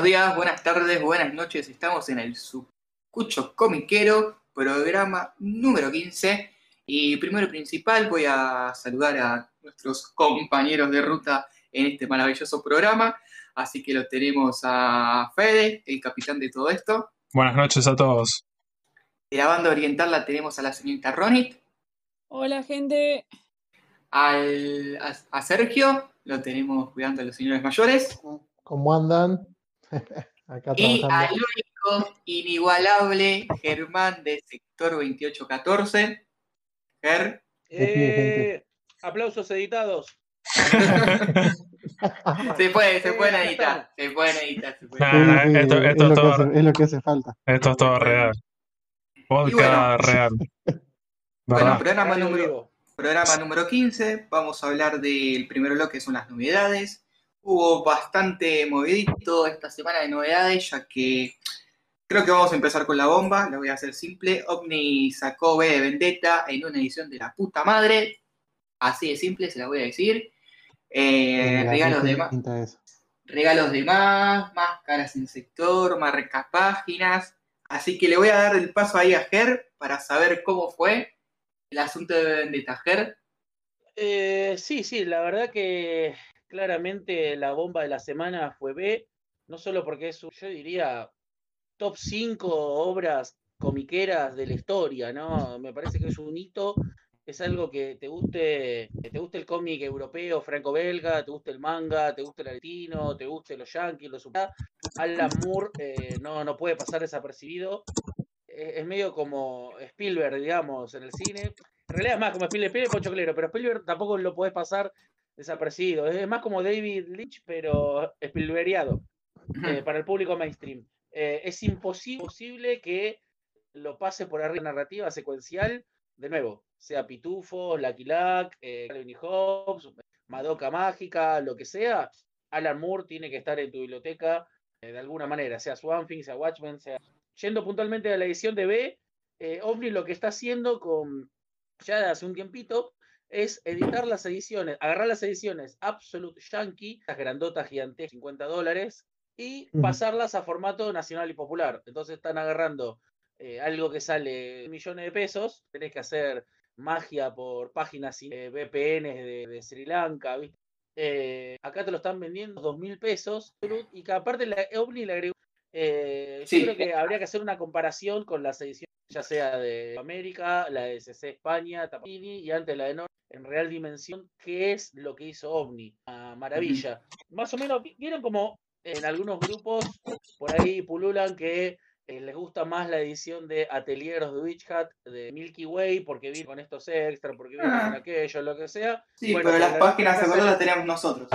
Buenos días, buenas tardes, buenas noches. Estamos en el Sucucho Comiquero, programa número 15. Y primero y principal voy a saludar a nuestros compañeros de ruta en este maravilloso programa. Así que lo tenemos a Fede, el capitán de todo esto. Buenas noches a todos. De la banda oriental la tenemos a la señorita Ronit. Hola, gente. Al, a, a Sergio lo tenemos cuidando a los señores mayores. ¿Cómo andan? Acá y al único inigualable Germán de sector 2814. Ger. Eh, aplausos editados. se puede, se pueden editar, se pueden editar. Se pueden Nah, sí, esto, es, lo todo, hace, es lo que hace falta. esto es todo real. Podcast real. Bueno, programa número, programa número 15. Vamos a hablar del primer bloque, que son las novedades. Hubo bastante movidito esta semana de novedades, ya que creo que vamos a empezar con la bomba. La voy a hacer simple. OVNI sacó B de Vendetta en una edición de la puta madre. Así de simple, se la voy a decir. Eh, regalos de más. regalos de más, máscaras en sector, marcas páginas. Así que le voy a dar el paso ahí a Ger para saber cómo fue el asunto de Vendetta. Ger, Eh, sí, sí, la verdad que claramente la bomba de la semana fue B, no solo porque es, yo diría, top 5 obras comiqueras de la historia, ¿no? Me parece que es un hito, es algo que te guste, te guste el cómic europeo, franco-belga, te guste el manga, te guste el latino, te guste los yankees, los. Alan Moore eh, no, no puede pasar desapercibido. Es, es medio como Spielberg, digamos, en el cine. En realidad es más como Spielberg, Clero, pero Spielberg tampoco lo podés pasar desapercibido. Es más como David Lynch, pero Spielbergiado eh, para el público mainstream. Eh, es imposible, que lo pase por arriba narrativa secuencial, de nuevo, sea Pitufo, Lucky Luck, eh, Calvin y Hobbes, Madoka Mágica, lo que sea, Alan Moore tiene que estar en tu biblioteca eh, de alguna manera, sea Swamp Thing, sea Watchmen, sea... Yendo puntualmente a la edición de B, eh, OVNI lo que está haciendo con ya hace un tiempito es editar las ediciones, agarrar las ediciones Absolute Yankee, las grandotas gigantes, 50 dólares, y pasarlas a formato nacional y popular. Entonces están agarrando eh, algo que sale millones de pesos, tenés que hacer magia por páginas eh, VPN de, de Sri Lanka, ¿viste? Eh, acá te lo están vendiendo dos mil pesos y que aparte la OVNI le agregó. Eh, Sí. Yo creo que habría que hacer una comparación con las ediciones, ya sea de América, la de CC España, Tapini y antes la de Norte, en real dimensión, qué es lo que hizo OVNI. Ah, maravilla. Más o menos, vi- vieron como en algunos grupos por ahí pululan que eh, les gusta más la edición de Atelieros de Witch Hat de Milky Way porque viene con estos extras, porque viene con Ah. aquello, lo que sea. sí, Bueno, pero las la páginas color sale- las tenemos nosotros.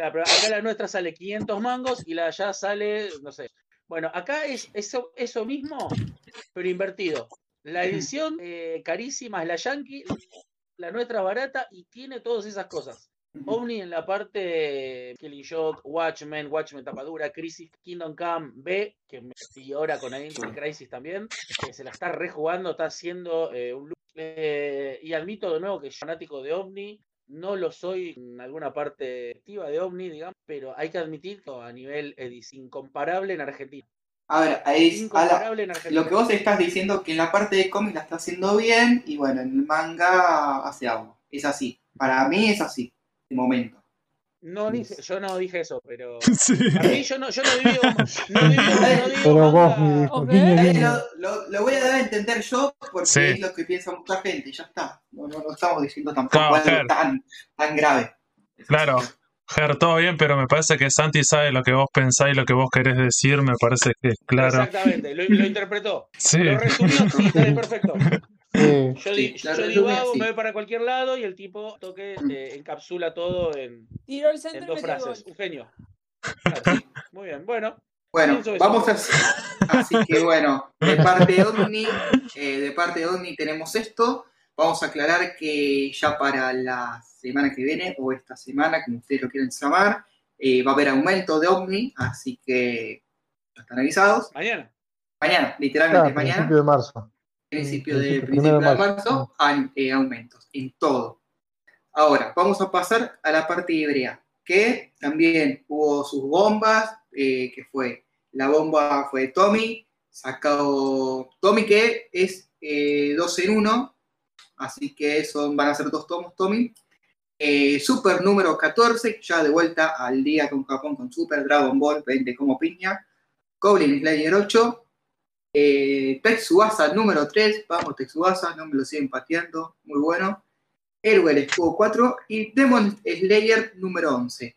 Claro, pero acá la nuestra sale 500 mangos y la de allá sale, no sé. Bueno, acá es eso, eso mismo, pero invertido. La edición eh, carísima es la Yankee, la nuestra es barata y tiene todas esas cosas. OVNI en la parte Killing Joke, Watchmen, Watchmen tapadura, Crisis, Kingdom Come B, que me y ahora con Identity Crisis también, que se la está rejugando, está haciendo eh, un look. Eh, y admito de nuevo que soy fanático de OVNI, no lo soy en alguna parte activa de OVNI, digamos, pero hay que admitir que a nivel edis incomparable en Argentina. A ver, es- a la- en Argentina. lo que vos estás diciendo que en la parte de cómic la está haciendo bien y bueno, en el manga hace agua. Es así. Para mí es así, de momento. No dije, yo no dije eso, pero Sí. a mí yo no, yo no digo, no digo, no digo Pero vos. Lo, lo- lo voy a dar a entender yo porque Sí. es lo que piensa mucha gente, ya está. No, no, no estamos diciendo tampoco algo tan, tan grave. Claro. Ger, todo bien, pero me parece que Santi sabe lo que vos pensáis y lo que vos querés decir, me parece que es claro. Exactamente, lo, lo interpretó. Sí, Lo resumió, sí, está bien, perfecto. Sí. Yo, di- Sí, yo así. me voy para cualquier lado y el tipo toque eh, encapsula todo en, Tiró el en dos frases. Un genio. Claro, Muy bien, bueno. Bueno, vamos a así que bueno, de parte de Omni, eh, de parte de Omni tenemos esto. Vamos a aclarar que ya para la semana que viene, o esta semana, como ustedes lo quieran llamar, eh, va a haber aumento de Omni, así que ya están avisados. Mañana. Mañana, literalmente mañana, principio de marzo. Principio de, principio, de marzo, hay eh, aumentos en todo. Ahora, vamos a pasar a la parte hebrea, que también hubo sus bombas, eh, que fue la bomba fue Tommy, sacado Tommy que es eh, dos en uno, así que son, van a ser dos tomos Tommy. Eh, Super número 14, ya de vuelta al día con Japón con Super Dragon Ball 20 como piña. Goblin Slayer 8. Tetsuasa número 3, vamos Tetsuasa, no me lo siguen pateando, muy bueno. Héroe el Escudo 4 y Demon Slayer número 11.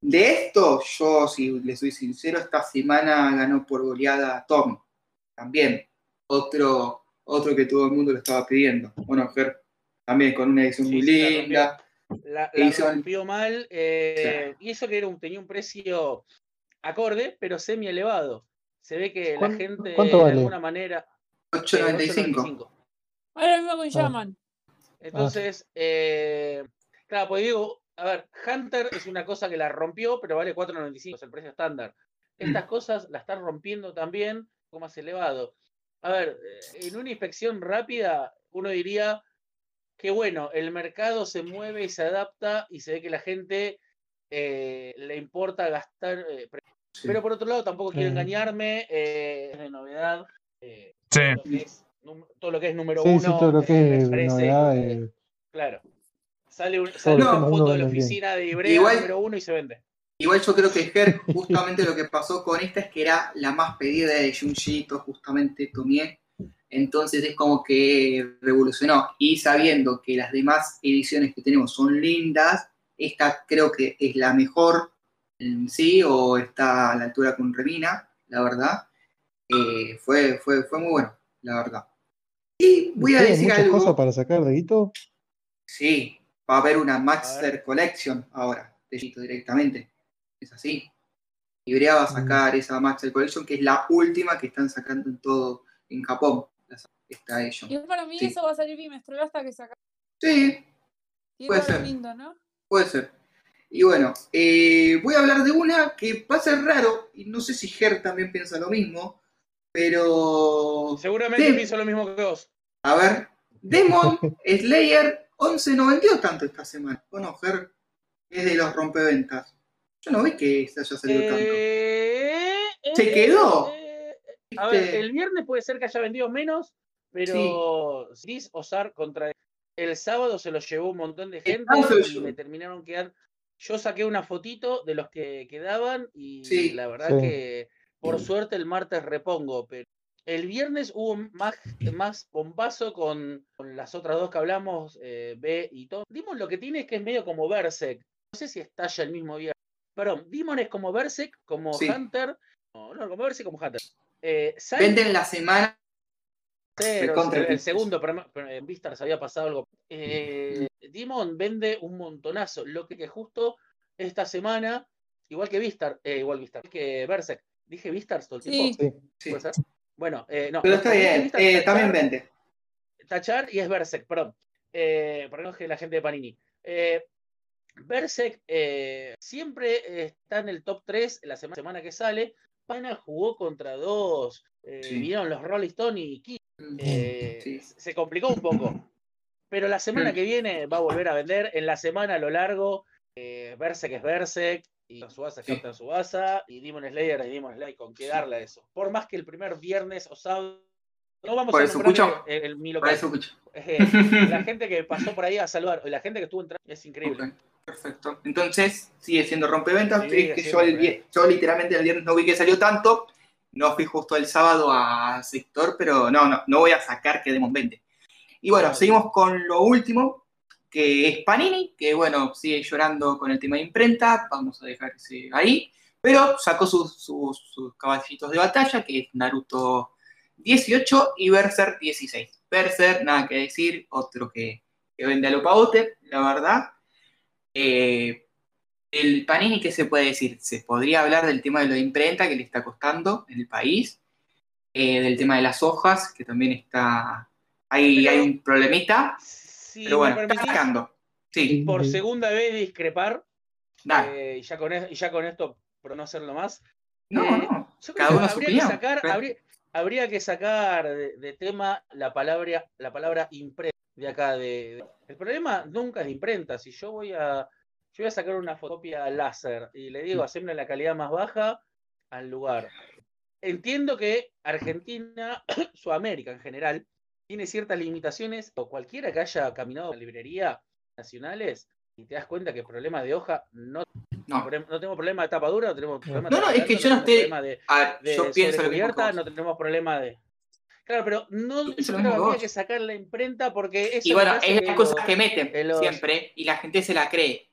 De esto, yo, si les soy sincero, esta semana ganó por goleada Tom. También, otro, otro que todo el mundo lo estaba pidiendo. Bueno, Fer, también con una edición Sí, muy linda. La, la hizo- rompió mal, eh, y eso que era un, tenía un precio acorde, pero semi elevado. Se ve que la ¿Cuán- gente de alguna manera. Eh, 8.95. 8.95. Ahora mismo con Ah. Shaman. Entonces, eh, claro, pues digo, a ver, Hunter es una cosa que la rompió, pero vale 4.95, es el precio estándar. Estas cosas la están rompiendo también, un poco más elevado. A ver, eh, en una inspección rápida, uno diría que bueno, el mercado se mueve y se adapta y se ve que la gente eh, le importa gastar. eh, Sí. Pero por otro lado, tampoco quiero engañarme, eh, es de novedad. Eh, Sí. todo, lo que es, num- todo lo que es número Sí, uno. sí, todo lo eh, que es novedad. eh, Claro. Sale, un, sale una uno foto de la bien. oficina de Ibrea Igual- número uno y se vende. Igual yo creo que Ger, justamente lo que pasó con esta es que era la más pedida de Junjito, justamente Tomie. Entonces es como que revolucionó. Y sabiendo que las demás ediciones que tenemos son lindas, esta creo que es la mejor en sí, o está a la altura con Remina, la verdad. Eh, fue, fue, fue muy bueno, la verdad. Y voy a ¿tiene decir muchas algo. cosas para sacar de Guito? Sí, va a haber una Master Collection ahora, de Gito directamente. Es así. Ibrea va a sacar esa Master Collection, que es la última que están sacando en todo, en Japón. Está ello. Y para mí Sí. eso va a salir bimestral hasta que saca. Sí, Y Puede va a ser ser. lindo, ¿no? puede ser. Y bueno, eh, voy a hablar de una que va a ser raro, y no sé si Ger también piensa lo mismo, pero... Seguramente Sí. pienso lo mismo que vos. A ver, Demon Slayer 11 no vendió tanto esta semana. Bueno, Ger es de los rompeventas. Yo no vi que se haya salido tanto. Eh, Se eh, quedó. eh, a ver, ¿Viste? el viernes puede ser que haya vendido menos, pero Sis Osar contra el sábado se lo llevó un montón de gente se y me terminaron quedando. Yo saqué una fotito de los que quedaban y Sí. la verdad Sí. que por suerte el martes repongo, pero el viernes hubo más, más bombazo con, con las otras dos que hablamos, eh, B y todo. Dimon lo que tiene es que es medio como Berserk. No sé si estalla el mismo viernes. Perdón, Demon es como Berserk, como Sí. Hunter. No, no, como Berserk, como Hunter. Eh, Saint Venden la semana. Cero, el, segundo, pero, pero en Vistas había pasado algo. Eh, Demon vende un montonazo, lo que, que justo esta semana, igual que Vistar, eh, igual Vistar, que Berserk, dije Vistars todo el tiempo. Sí. Sí. ¿Puede ser? Bueno, eh, no. Pero está bien. Vistars, eh, tachar, también vende. tachar y es Berserk, perdón. Eh, perdón que la gente de Panini. Eh, Berserk eh, siempre está en el top 3 la semana, semana que sale. Pana jugó contra dos. eh, Sí. Vinieron los Rolling Stone y. Eh, Sí. se complicó un poco. Pero la semana Mm. que viene va a volver a vender. En la semana a lo largo, eh, Berserk es Berserk, y Subasa es Sí. Captain Subasa, y Demon Slayer es Demon Slayer, con qué darle a eso. Por más que el primer viernes o sábado. No vamos Por a nombrar el, el- mi local. Eh, la gente que pasó por ahí a saludar, y la gente que estuvo entrando, es increíble. Perfecto. Entonces, sigue siendo rompeventas. Sí, es que sigue yo, el literalmente el viernes no vi que salió tanto. No fui justo el sábado a sector, pero no, no, no voy a sacar que Demon vende. Y bueno, No. seguimos con lo último, que es Panini, que bueno, sigue llorando con el tema de imprenta. Vamos a dejarse ahí. Pero sacó sus, caballitos de batalla, que es Naruto 18 y Berserk 16. Berserk, nada que decir, otro que, vende a lo pavote, la verdad. Eh, el Panini, ¿qué se puede decir? Se podría hablar del tema de lo de imprenta que le está costando en el país, eh, del tema de las hojas, que también está. Pero- hay un problemita, Si pero bueno, está permitís, sacando. Sí, por segunda vez discrepar, eh, y, ya con, es- y ya con esto, por no hacerlo más, No, eh, no. Yo creo Cada que uno su habría que sacar, Claro. habría, habría que sacar de, de tema la palabra, la palabra imprenta de acá. De, de- el problema nunca es de imprenta. Si yo voy a, yo voy a sacar una fotocopia láser y le digo hacerme la calidad más baja, al lugar. Entiendo que Argentina, Sudamérica en general, tiene ciertas limitaciones, o cualquiera que haya caminado en librería nacionales, y te das cuenta que problemas de hoja no, No, no tenemos problema de tapadura, no tenemos problema No, de no, es que yo no tenemos estoy- problema de, a de yo pienso vos. no tenemos problema de. Claro, pero no Yo creo que que habría vos. que sacar la imprenta porque eso Y bueno, es cosas los- que meten los- siempre y la gente se la cree.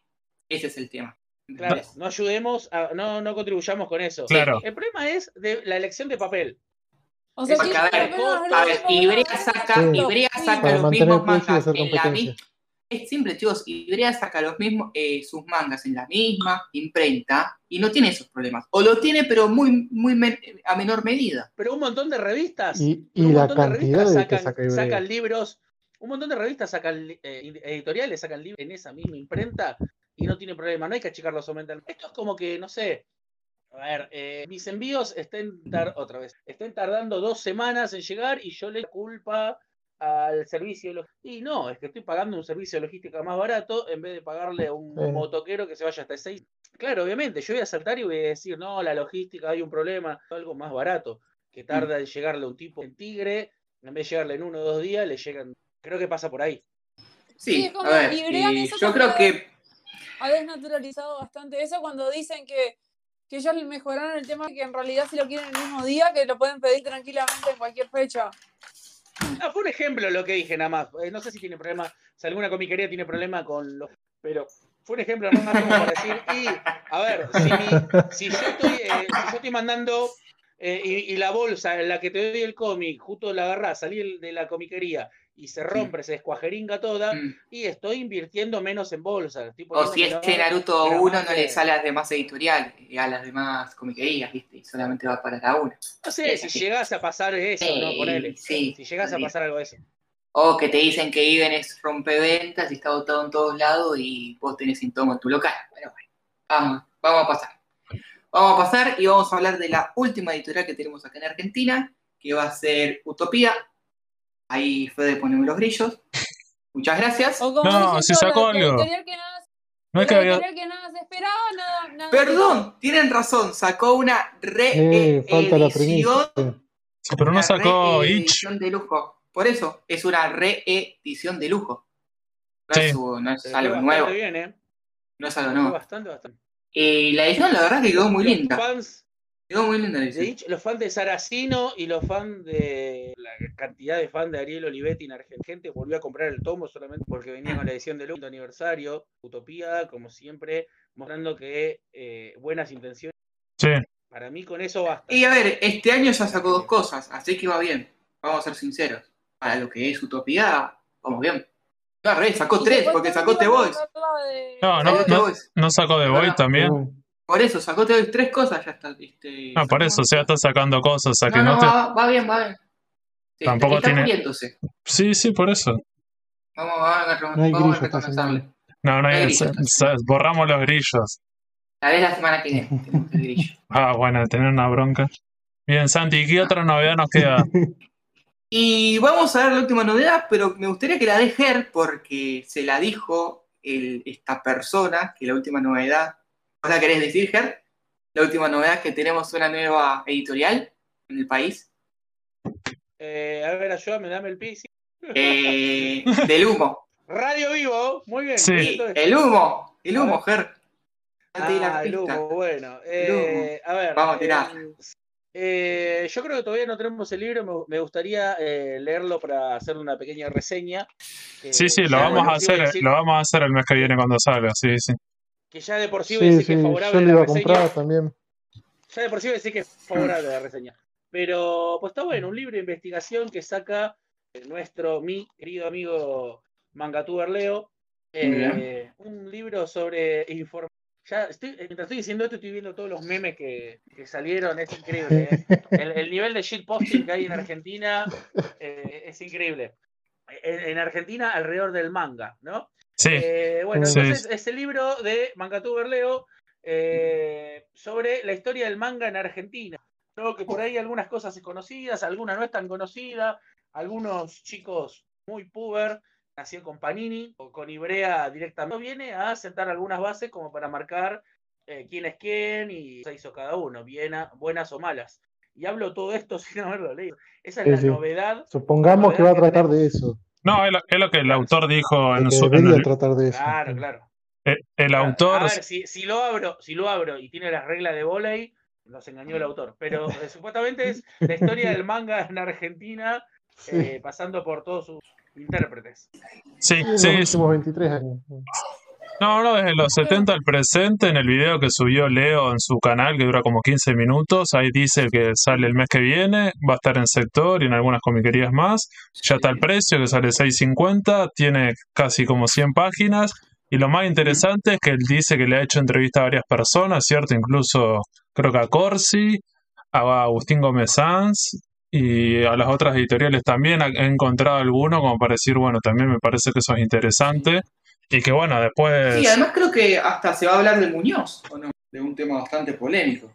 Ese es el tema. Claro, no ayudemos, a- no, no contribuyamos con eso. Claro. El problema es de la elección de papel. O sea, sí, a ver, A Ibrea saca, Sí. Ibrea saca los mismos mangas en la misma. Es simple, chicos. Ibrea saca los mismos, eh, sus mangas en la misma imprenta y no tiene esos problemas. O lo tiene, pero muy, muy men- a menor medida. Pero un montón de revistas, Y, y un la montón de cantidad revistas de que sacan, saca Ibrea. sacan libros, un montón de revistas sacan eh, ed- editoriales, sacan libros en esa misma imprenta y no tiene problema, no hay que achicarlos o aumentar. Esto es como que, no sé, a ver, eh, mis envíos estén tar- otra vez, estén tardando dos semanas en llegar y yo le culpa al servicio y no, es que estoy pagando un servicio de logística más barato en vez de pagarle a un Sí. motoquero que se vaya hasta seis. Claro, obviamente, yo voy a saltar y voy a decir, no, la logística hay un problema, algo más barato, que tarda en llegarle a un tipo en Tigre, en vez de llegarle en uno o dos días, le llegan, creo que pasa por ahí. Sí, Sí, es como a ver, y eso yo creo que ha desnaturalizado bastante eso cuando dicen que, que ellos mejoraron el tema que en realidad si lo quieren el mismo día, que lo pueden pedir tranquilamente en cualquier fecha. Ah, fue un ejemplo lo que dije nada más. Eh, no sé si tiene problema, si alguna comiquería tiene problema con los. Pero fue un ejemplo nada más como para decir. Y, a ver, si, yo, estoy, eh, si yo estoy mandando eh, y, la bolsa en la que te doy el cómic, justo la agarrás, salí de la comiquería y se rompe, se descuajeringa toda, mm, y estoy invirtiendo menos en bolsa. estoy o si menor este Naruto 1 no le sale a las demás editoriales, y a las demás comiquerías, ¿viste? Y solamente va para la una. No sé, si llegás a pasar eso, ¿no? Ponele. sí, Si llegás a pasar algo de eso. O que te dicen que Iben es rompeventas y está botado en todos lados y vos tenés síntomas en tu local. Pero bueno, vamos, vamos a pasar. Vamos a pasar y vamos a hablar de la última editorial que tenemos acá en Argentina, que va a ser Utopía. Ahí Fede poneme los grillos. Muchas gracias. O como No, todos, sacó algo. editorial que nada, No es que había. editorial que nada se esperaba, nada, nada Perdón, tienen razón, sacó una Eh, falta la reedición. Sí, pero no sacó Itch. reedición de lujo. Por eso, es una reedición de lujo. No, Sí. es, no Se algo bastante nuevo. bien, ¿eh? No es algo Se nuevo. Bastante, bastante. Y la edición, la verdad, que quedó muy Los linda. fans Quedó muy linda los fans de Saracino y los fans de la cantidad de fans de Ariel Olivetti en Argentina. Gente volvió a comprar el tomo solamente porque venía con la edición del quinto aniversario. Utopía, como siempre, mostrando que eh, buenas intenciones. Sí. Para mí con eso basta. Y a ver, este año ya sacó dos cosas, así que va bien. Vamos a ser sinceros. Para lo que es Utopía, vamos bien. No, sacó tres, porque sacó The Voice. de- No, no, Sacó The no, Voice. no sacó The Bueno, también. Uh, Por eso, sacó Voice, tres cosas ya está. Este, Ah, por eso, o sea, está sacando cosas, o sea que No, no no, te. va, va bien, va bien. Tampoco está, tiene-. Sí, sí, por eso. Vamos, vamos, a- No hay vamos a grillo reconocerle. No, no No hay hay, grillos. se- se- borramos los grillos. La vez la semana que viene. grillo. Ah, bueno, tener una bronca. Bien, Santi, ¿qué otra novedad nos queda? Y vamos a ver la última novedad, pero me gustaría que la dé Ger, porque se la dijo el- esta persona, que la última novedad. ¿Vos la querés decir, Ger? La última novedad es que tenemos una nueva editorial en el país. Eh, a ver, ayúdame, dame el pis. eh, del humo. Radio Vivo, muy bien. Sí. El humo, el humo. Ger. Ah, el humo, bueno. El humo. Eh, a ver. Vamos a tirar. eh, yo creo que todavía no tenemos el libro. Me, me gustaría eh, leerlo para hacer una pequeña reseña. Sí, sí, lo vamos a hacer, decir- lo vamos a hacer el mes que viene cuando salga, sí, sí. Que ya de por sí voy a Sí, decir que sí, es yo favorable lo la iba a reseña. comprar también. Ya de por sí voy a decir que es favorable la reseña. Pero pues está bueno, un libro de investigación que saca eh, nuestro, mi querido amigo Mangatuber Leo. Eh, un libro sobre información. Ya estoy, mientras estoy diciendo esto, estoy viendo todos los memes que, que salieron, es increíble. ¿eh? El, el nivel de shitposting que hay en Argentina eh, es increíble. En, en Argentina, alrededor del manga, ¿no? Sí, Eh, bueno, Sí. entonces es el libro de Mangatuber Leo eh, sobre la historia del manga en Argentina. Creo que por ahí algunas cosas es conocidas, algunas no es tan conocida, algunos chicos muy puber, nació con Panini o con Ibrea directamente, viene a sentar algunas bases como para marcar eh, quién es quién y se hizo cada uno, bien a- buenas o malas. Y hablo todo esto sin haberlo leído. Esa es Sí, la sí. novedad. Supongamos que va a que tratar de eso, No, es lo, es lo que el autor dijo en su. el, tratar de eso. Claro, claro. eh, el Claro, autor. A ver, si, si lo abro, si lo abro y tiene las reglas de volei, nos engañó el autor. Pero eh, supuestamente es la historia del manga en Argentina, Sí. eh, pasando por todos sus intérpretes. Sí, Sí, en los sí, últimos 23 años. No, no, desde los 70 al presente, en el video que subió Leo en su canal, que dura como 15 minutos, ahí dice que sale el mes que viene, va a estar en sector y en algunas comiquerías más. Ya está el precio, que sale 6.50, tiene casi como 100 páginas. Y lo más interesante es que él dice que le ha hecho entrevista a varias personas, ¿cierto? Incluso creo que a Corsi, a Agustín Gómez Sanz y a las otras editoriales también. He encontrado alguno como para decir, bueno, también me parece que eso es interesante. Y que bueno, después... Sí, además creo que hasta se va a hablar de Muñoz, ¿o no? De un tema bastante polémico,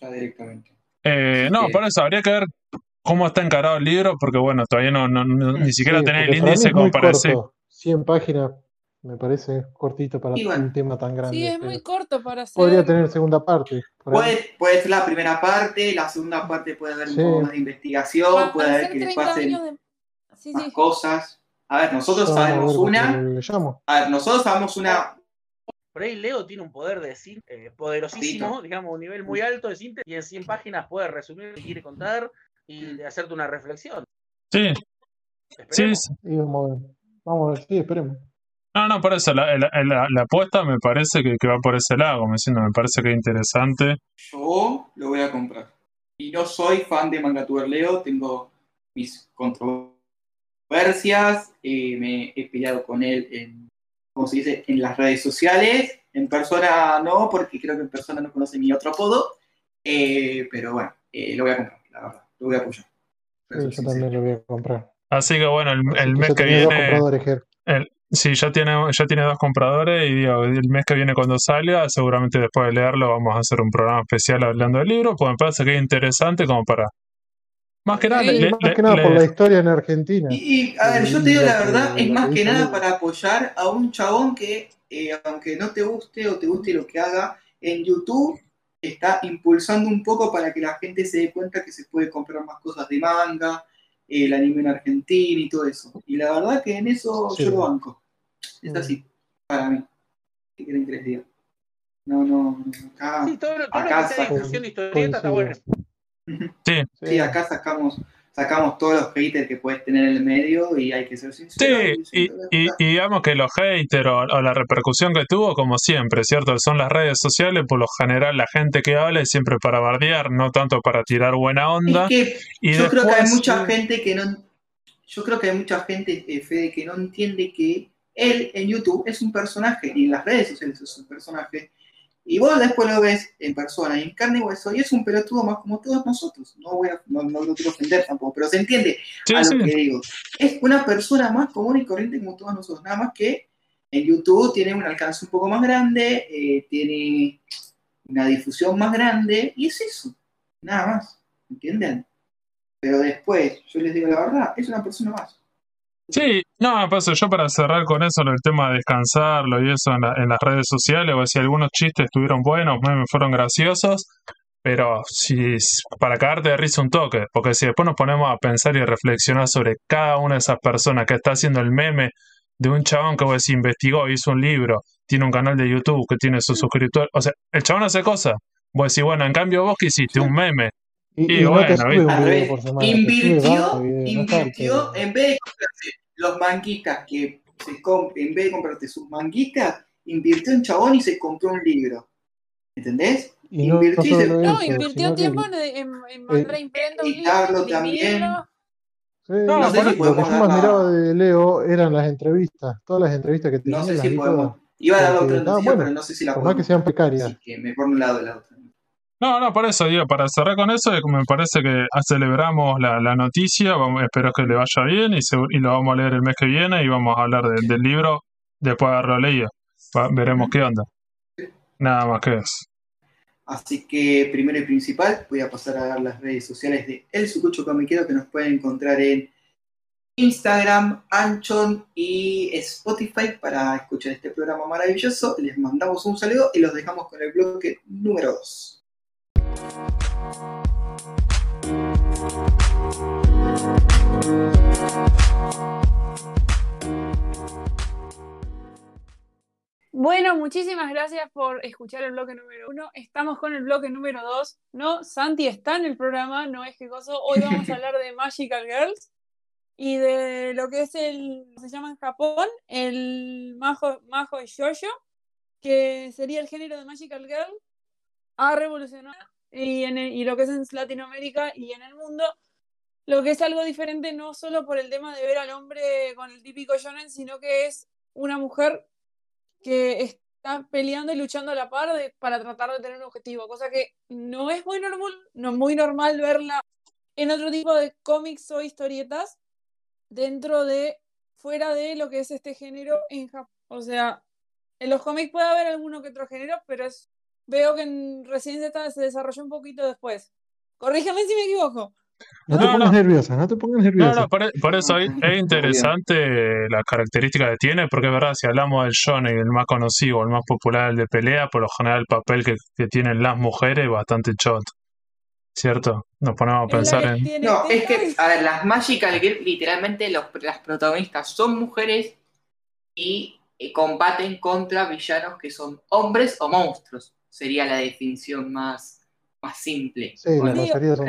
ya directamente. Eh, no, por eso habría que ver cómo está encarado el libro, porque bueno, todavía no, no- no- ni siquiera Sí, tener el índice como para decir. corto. 100 páginas me parece cortito para bueno. un tema tan grande. Sí, es muy corto para hacer. Podría tener segunda parte. Puede, puede ser la primera parte, la segunda parte puede haber un poco más de investigación, para puede haber que le 30 pasen años de. Sí, más sí. cosas. A ver, nosotros sabemos ver una, a ver, nosotros sabemos una, Por ahí Leo tiene un poder de síntesis eh, poderosísimo, digamos, un nivel muy alto de síntesis, y en 100 páginas puede resumir quiere contar y de hacerte una reflexión. Sí, sí, Esperemos. sí. Y vamos a ver. Vamos a ver, sí, esperemos. No, no, por eso, la, la- la- la apuesta me parece que, que va por ese lado, como diciendo, me parece que es interesante. yo lo voy a comprar. Y no soy fan de Mangatuber Leo, tengo mis controversias, eh, me he peleado con él en, ¿cómo se dice?, en las redes sociales. En persona no, porque creo que en persona no conoce mi otro apodo. Eh, pero bueno, eh, lo voy a comprar, la verdad, lo voy a apoyar. Sí, yo también lo voy a comprar. Así que bueno, el, mes que viene, el, sí, ya tiene, ya tiene dos compradores y digo, el mes que viene cuando salga, seguramente después de leerlo vamos a hacer un programa especial hablando del libro, pues me parece que es interesante como para... Más que nada, Sí, le- más le- que nada por le- la historia en Argentina. Y, y, a ver, yo te digo la verdad, es más que nada para apoyar a un chabón que, eh, aunque no te guste o te guste lo que haga, en YouTube está impulsando un poco para que la gente se dé cuenta que se puede comprar más cosas de manga, el anime en Argentina y todo eso. Y la verdad que en eso Sí. yo lo banco. Es Mm. así, para mí. ¿Qué quieren que les diga? No, no, no, acá, Sí, todo, lo- todo lo acá que sea de historieta está bueno. Sí, sí, acá sacamos, sacamos todos los haters que puedes tener en el medio y hay que ser sinceros. Sí, y, y- y digamos que los haters o, o la repercusión que tuvo, como siempre, ¿cierto? Son las redes sociales, por lo general la gente que habla es siempre para bardear, no tanto para tirar buena onda. Es que y yo creo que hay mucha gente que no. Yo creo que hay mucha gente, eh, Fede, que no entiende que él en YouTube es un personaje y en las redes sociales es un personaje. Y vos después lo ves en persona y en carne y hueso y es un pelotudo más como todos nosotros. No voy a, no, no lo quiero ofender tampoco, pero se entiende Sí, a lo que digo. Es una persona más común y corriente como todos nosotros, nada más que en YouTube tiene un alcance un poco más grande, eh, tiene una difusión más grande, y es eso, nada más, ¿entienden? Pero después, yo les digo la verdad, es una persona más. Sí, no, pasa yo para cerrar con eso, el tema de descansarlo y eso en, la- en las redes sociales, o si algunos chistes estuvieron buenos, memes fueron graciosos, pero si para cagarte de risa un toque, porque si después nos ponemos a pensar y a reflexionar sobre cada una de esas personas que está haciendo el meme de un chabón que vos investigó, hizo un libro, tiene un canal de YouTube que tiene sus suscriptores, o sea, el chabón hace cosas. Vos decís, bueno, en cambio vos que hiciste un meme, Y, Y y no bueno, te sube ¿viste? un Al video revés, por semana. te sube invirtió, invirtió, en vez de comprarse los manguitas que se comp- en vez de comprarte sus manguitas, invirtió en chabón y se compró un libro. ¿Entendés? Y no, invirtió No, que- tiempo en, en, en mandar a imprenta un libro, también. Sí, No, No sé si lo que podemos yo más miraba de Leo eran las entrevistas. Todas las entrevistas que tenía No sé si podemos. Iba a dar la otra noticia, pero no sé si la Por más que podemos. sean precarias. Así que mejor un lado de la otra. No, no, por eso digo, para cerrar con eso, me parece que celebramos la, noticia, vamos, espero que le vaya bien y, y lo vamos a leer el mes que viene y vamos a hablar de- del libro después de haberlo leído. Veremos qué onda. Nada más que eso. Así que primero y principal, voy a pasar a dar las redes sociales de El Sucucho Comiquero que nos pueden encontrar en Instagram, Anchon y Spotify para escuchar este programa maravilloso. Les mandamos un saludo y los dejamos con el bloque número 2. Bueno, muchísimas gracias por escuchar el bloque número uno. Estamos con el bloque número dos. No, Santi está en el programa, no es que cosa. Hoy vamos a hablar de Magical Girls y de lo que es el, se llama en Japón, el Majo, Majo Shoujo, que sería el género de Magical Girl, ha revolucionado y, en el- y lo que es en Latinoamérica y en el mundo, lo que es algo diferente no solo por el tema de ver al hombre con el típico shonen, sino que es una mujer que está peleando y luchando a la par de- para tratar de tener un objetivo, cosa que no es muy normal, no es muy normal verla en otro tipo de cómics o historietas dentro de, fuera de lo que es este género en Japón. O sea, en los cómics puede haber alguno que otro género, pero es, veo que en, recién se, está- se desarrolló un poquito después. Corrígeme si me equivoco. No te No, pongas no. nerviosa, no te pongas nerviosa. no, por, por eso es es interesante la característica que tiene, porque es verdad, si hablamos del shonen, el más conocido, el más popular, el de pelea, por lo general el papel que, que tienen las mujeres es bastante chot, ¿cierto? Nos ponemos a pensar en... tiene No, es que, a ver, las Magical Girl, literalmente los, las protagonistas son mujeres y combaten contra villanos que son hombres o monstruos. Sería la definición más, más simple. Sí, la Bueno, definición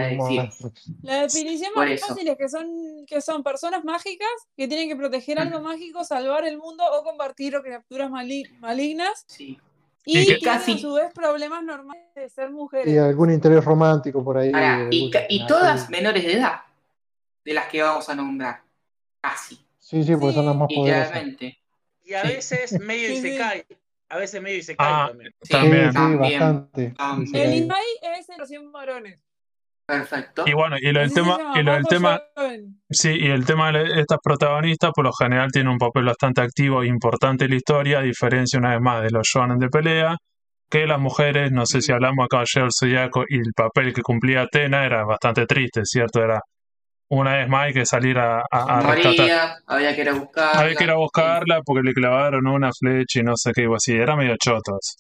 más eso. fácil es que son, que son personas mágicas que tienen que proteger algo mágico, salvar el mundo o combatir o criaturas mali- malignas sí. y Y que- tienen Casi. a su vez problemas normales de ser Y mujeres. algún interés romántico por ahí. Ahora, y, y todas menores de edad, de las que vamos a nombrar. Casi, Sí, sí, porque son las más poderosas. literalmente. Y a Sí. veces medio Sí, sí. Isekai. A veces medio Isekai Ah, también. Sí, También. sí, También. bastante. También. El. Ibai es en versión varones. Perfecto. Y bueno, y lo del se tema, y lo del tema, sí, y el tema de estas protagonistas, por lo general tienen un papel bastante activo e importante en la historia, a diferencia una vez más de los shonen de pelea, que las mujeres, no sé si hablamos acá de Caballero del Zodiaco, y el papel que cumplía Atena era bastante triste, ¿cierto? Era una vez más hay que salir a, a- a rescatar. Moría, había que ir a buscarla. Había que ir a buscarla porque le clavaron una flecha y no sé qué, así, era medio chotos.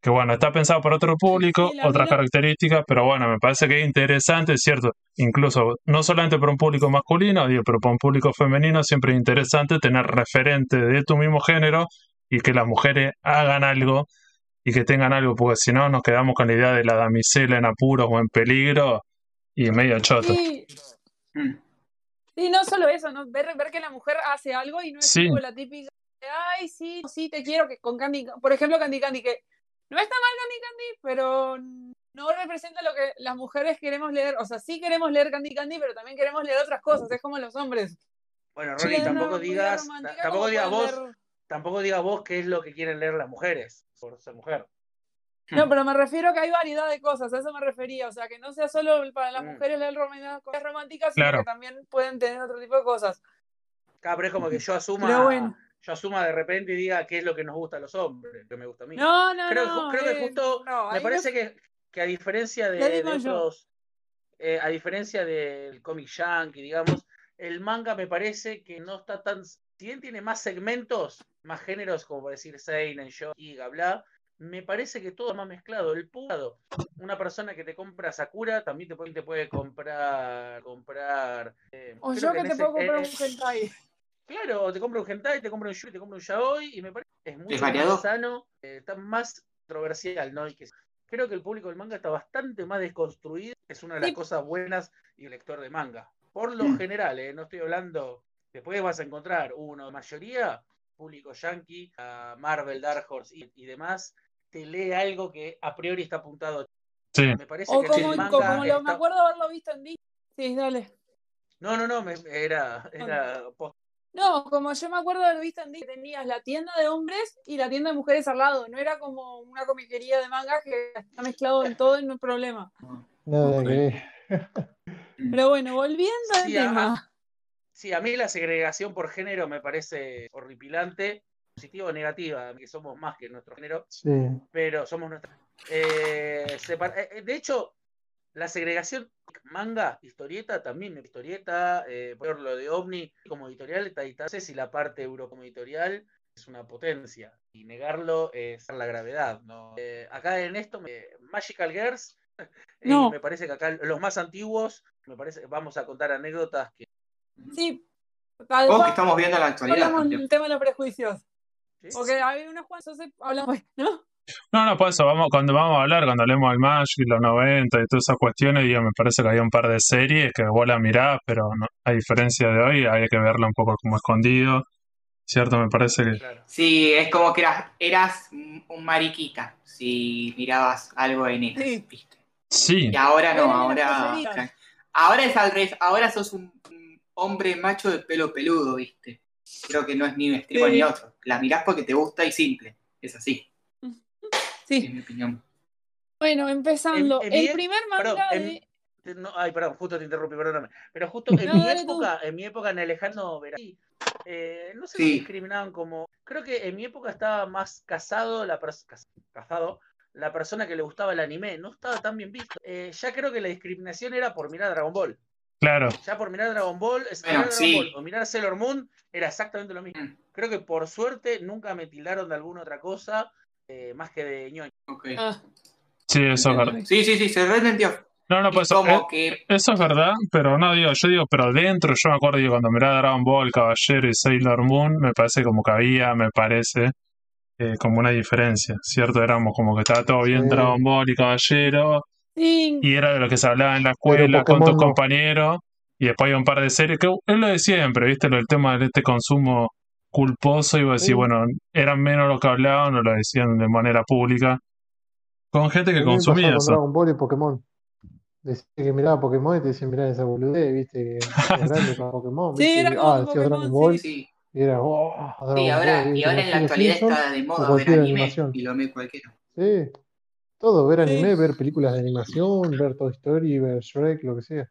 Que bueno, está pensado para otro público, Sí, otras características, pero bueno, me parece que es interesante, es cierto, incluso no solamente para un público masculino, digo, pero para un público femenino siempre es interesante tener referentes de tu mismo género y que las mujeres hagan algo y que tengan algo, porque si no nos quedamos con la idea de la damisela en apuros o en peligro y medio choto. Sí, Mm. sí, no solo eso, ¿no? Ver, ver que la mujer hace algo y no es Sí. tipo la típica de, ay, sí, sí, te quiero, que con Candy, por ejemplo, Candy Candy, que no está mal Candy Candy, pero no representa lo que las mujeres queremos leer. O sea, sí queremos leer Candy Candy, pero también queremos leer otras cosas, es como los hombres. Bueno, Ronnie, tampoco digas, tampoco como digas vos, leer- tampoco digas vos qué es lo que quieren leer las mujeres por ser mujer. No, pero me refiero que hay variedad de cosas, a eso me refería. O sea, que no sea solo para las Mm. mujeres leer rom- cosas románticas, sino Claro. que también pueden tener otro tipo de cosas. Claro, pero es como que yo asuma, bueno. yo asuma de repente y diga qué es lo que nos gusta a los hombres, que me gusta a mí. No, no, creo, no. creo que eh, justo no, me parece no- que, que a diferencia de, de yo. otros, eh, a diferencia del cómic yankee, digamos, el manga me parece que no está tan, si bien tiene más segmentos, más géneros, como por decir Seinen, Shogi, bla, me parece que todo es más mezclado. El pugado, una persona que te compra Sakura también te puede, te puede comprar, comprar. eh, O creo yo que te ese- puedo comprar eh, un hentai. Claro, te compra un hentai, te compra un yuri, te compra un yaoi y me parece que es más sano, eh, está más controversial, ¿no? Y que creo que el público del manga está bastante más desconstruido, es una de las Sí. cosas buenas y el lector de manga. Por lo Mm. general, ¿eh? no estoy hablando, después vas a encontrar uno, mayoría, público yankee, a Marvel, Dark Horse y, y demás, te lee algo que a priori está apuntado. a- Sí. Me parece O que como, el manga como lo, me está- acuerdo haberlo visto en Disney. Sí, dale. No, no, no, me- era, era post- No, como yo me acuerdo haber visto en Disney, tenías la tienda de hombres y la tienda de mujeres al lado. No era como una comiquería de manga que está mezclado en todo y no hay problema. Nada Ok. que ver. Pero bueno, volviendo al Sí, a- tema. Sí, a mí la segregación por género me parece horripilante, positiva o negativa, que somos más que nuestro género, Sí. pero somos nuestra. Eh, eh, de hecho, la segregación manga, historieta, también historieta, eh, por lo de Omni como editorial, no sé si la parte euro como editorial es una potencia y negarlo es la gravedad. ¿no? Eh, acá en esto, Magical Girls, No. me parece que acá los más antiguos, me parece, vamos a contar anécdotas que Sí. Que estamos viendo la actualidad. Del tema de los prejuicios. ¿Sí? Porque hay unos cuantos, entonces hablamos, ¿no? No, no, por eso vamos, cuando vamos a hablar, cuando hablemos del Magic, los 90 y todas esas cuestiones, digo, me parece que había un par de series que vos las mirás, pero no- a diferencia de hoy, hay que verla un poco como escondido. ¿Cierto? Me parece que. Claro. Sí, es como que eras, eras un mariquita si mirabas algo en él, Sí. ¿viste? Sí, Y ahora no, ahora. Ahora es al revés, ahora sos un hombre macho de pelo peludo, ¿viste? Creo que no es ni un extremo Sí. ni otro. La mirás porque te gusta y simple. Es así, Sí. es mi opinión. Bueno, empezando. En- en el mi- primer manga perdón, de. Te- no, ay, perdón, justo te interrumpí, perdóname. Pero justo en No, mi tú. época, en mi época en el lejano verano, eh, no si Sí. discriminaban como. Creo que en mi época estaba más casado la casado la persona que le gustaba el anime. No estaba tan bien visto. Eh, ya creo que la discriminación era por mirar Dragon Ball. Claro. Ya por mirar Dragon Ball, es Bueno, mirar Dragon sí. Ball o mirar Sailor Moon era exactamente lo mismo. Mm. Creo que por suerte nunca me tildaron de alguna otra cosa eh, más que de ñoño. Ah, Sí, eso es verdad. Sí, sí, sí, se reentendió. No, no, pues como eh, que eso es verdad, pero no digo, yo digo, pero dentro, yo me acuerdo que cuando miraba Dragon Ball, Caballero y Sailor Moon, me parece como que había, me parece, eh, como una diferencia, ¿cierto? Éramos como que estaba todo bien Sí. Dragon Ball y Caballero, sí. y era de lo que se hablaba en la escuela con Pokémon tus no. compañeros, y después hay un par de series, que es lo de siempre, ¿viste? Lo del tema de este consumo culposo, y vos decís, Sí. bueno, eran menos los que hablaban o lo decían de manera pública, con gente que A consumía con eso. Dragon Ball y Pokémon. Decía que miraba Pokémon y te decían, mirá esa boludez, viste, que grande para Pokémon, Sí, viste, era y, como ah, decía Dragon Pokémon, Ball, sí. y era, oh, Dragon Y ahora, Ball, y ahora en la actualidad está de moda ver anime animación. y lo ve cualquiera. Sí, todo, ver Sí. anime, ver películas de animación, ver Toy Story, ver Shrek, lo que sea.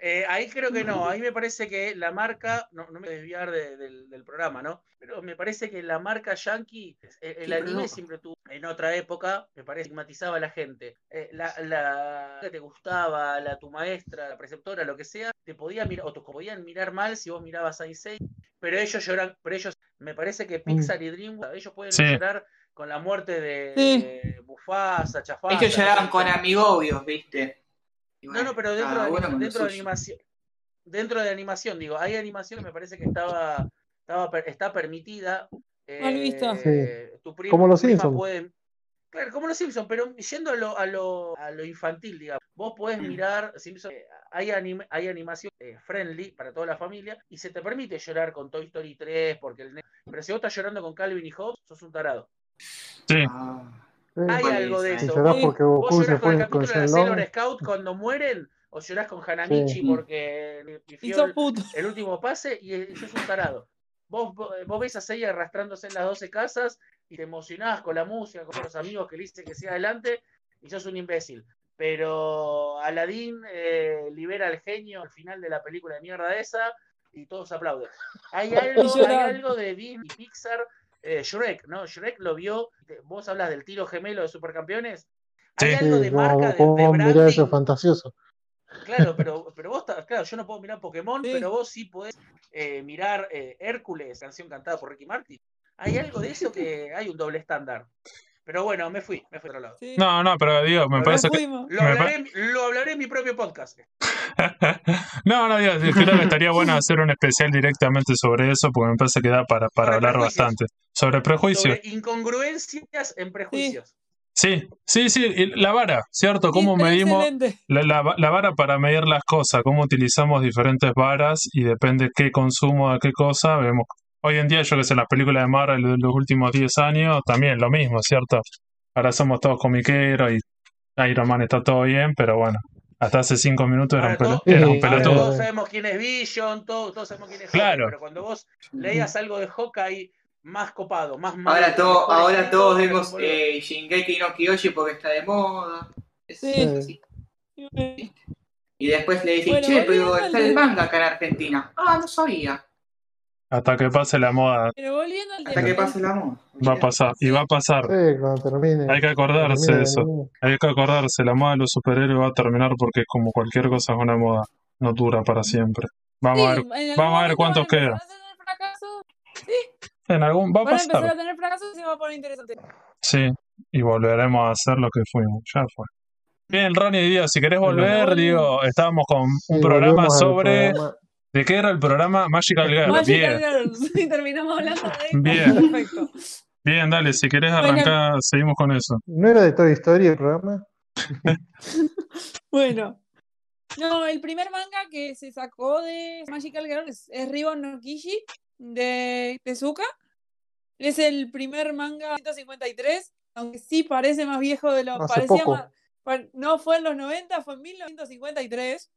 Eh, ahí creo que no, ahí me parece que la marca, no, no me voy a desviar de- del, del programa, ¿no? Pero me parece que la marca Yankee, eh, el anime siempre tuvo, en otra época, me parece, estigmatizaba a la gente. Eh, la, la que te gustaba, la tu maestra, la preceptora, lo que sea, te podía mirar, o te podían mirar mal si vos mirabas a Insei, pero ellos lloran, pero ellos, me parece que Pixar y DreamWorks, ellos pueden Sí. llorar con la muerte de, Sí. de Mufasa, Chafasa. Ellos sé, con amigobios, ¿viste? No, bueno, no, pero dentro, de, lo dentro de animación, dentro de animación, digo, hay animación que me parece que estaba, estaba está permitida. Mal visto. eh, tu prima, Como los Simpsons. puede- claro, como los Simpsons, pero yendo a lo, a lo, a lo infantil, digamos, vos podés Mm. mirar Simpsons, eh, hay, anime- hay animación eh, friendly para toda la familia y se te permite llorar con Toy Story 3, porque el ne- pero si vos estás llorando con Calvin y Hobbes, sos un tarado. Sí, Ah, Sí. Hay algo de eso. llorás porque ¿Vos Goku se llorás con el capítulo de la Sailor Scout cuando mueren? ¿O llorás con Hanamichi Sí. porque Y sos el, último pase y, y sos un tarado? Vos, vos, vos ves a Seiya arrastrándose en las 12 casas y te emocionás con la música, con los amigos que le dicen que siga adelante y sos un imbécil. Pero Aladdin eh, libera al genio al final de la película de mierda esa y todos aplauden. Hay algo, hay algo de Disney, Pixar, eh, Shrek, ¿no? Shrek lo vio, vos hablas del tiro gemelo de Supercampeones. Hay Sí. algo de no, marca, de, de ¿cómo mirá eso branding. fantasioso? Claro, pero, pero vos, claro, yo no puedo mirar Pokémon, Sí. pero vos sí podés eh, mirar eh, Hércules, canción cantada por Ricky Martin. Hay algo de eso que hay un doble estándar. Pero bueno, me fui, me fui a otro lado. Sí. no, no, pero digo, me parece que. Lo hablaré, lo hablaré en mi propio podcast. No, no, digo, creo que estaría bueno hacer un especial directamente sobre eso, porque me parece que da para, para hablar prejuicios. bastante. Sobre prejuicios. Sobre incongruencias en prejuicios. Sí, sí, sí, y la vara, ¿cierto? ¿Cómo medimos la, la- la vara para medir las cosas? ¿Cómo utilizamos diferentes varas y depende qué consumo de qué cosa? Vemos. Hoy en día, yo que sé, las películas de Marvel de los últimos 10 años, también lo mismo, ¿cierto? Ahora somos todos comiqueros y Iron Man está todo bien, pero bueno, hasta hace 5 minutos era un, Ahora, pelo- todo- era un pelotudo. todos sabemos quién es Vision, todos, todos sabemos quién es Hawkeye, Claro. pero cuando vos leías algo de Hawkeye más copado, más malo, Ahora, todo, ahora todos vemos eh, Shingeki no Kyoshi porque está de moda. Es Sí. así. Y después le dicen, Bueno, che, pero está el manga acá en Argentina. Ah, no sabía. Hasta que pase la moda. Pero volviendo al Hasta que pase la moda. Va a pasar. Y va a pasar. Sí, cuando termine. Hay que acordarse termine de eso. Hay que acordarse, la moda de los superhéroes va a terminar porque como cualquier cosa es una moda, no dura para siempre. Vamos a ver, vamos a ver cuántos van a empezar quedan. a tener fracasos, En algún va a Van a empezar pasar. a tener fracasos y se va a poner interesante. Sí, y volveremos a hacer lo que fuimos. Ya fue. Bien, Ronnie, digo, si querés volver, digo, estábamos con un Sí, programa sobre programa. ¿De qué era el programa? Magical Girl. Magical Bien, Girls. Y terminamos hablando de esto. Bien. Perfecto. bien, dale, si querés Bueno. arrancar, seguimos con eso. ¿No era de Toy Story el programa? Bueno. No, el primer manga que se sacó de Magical Girl es, Ribbon no Kishi de Tezuka. Es el primer manga 153, aunque sí parece más viejo de lo parecía poco. más- no fue en los 90, fue en 1953.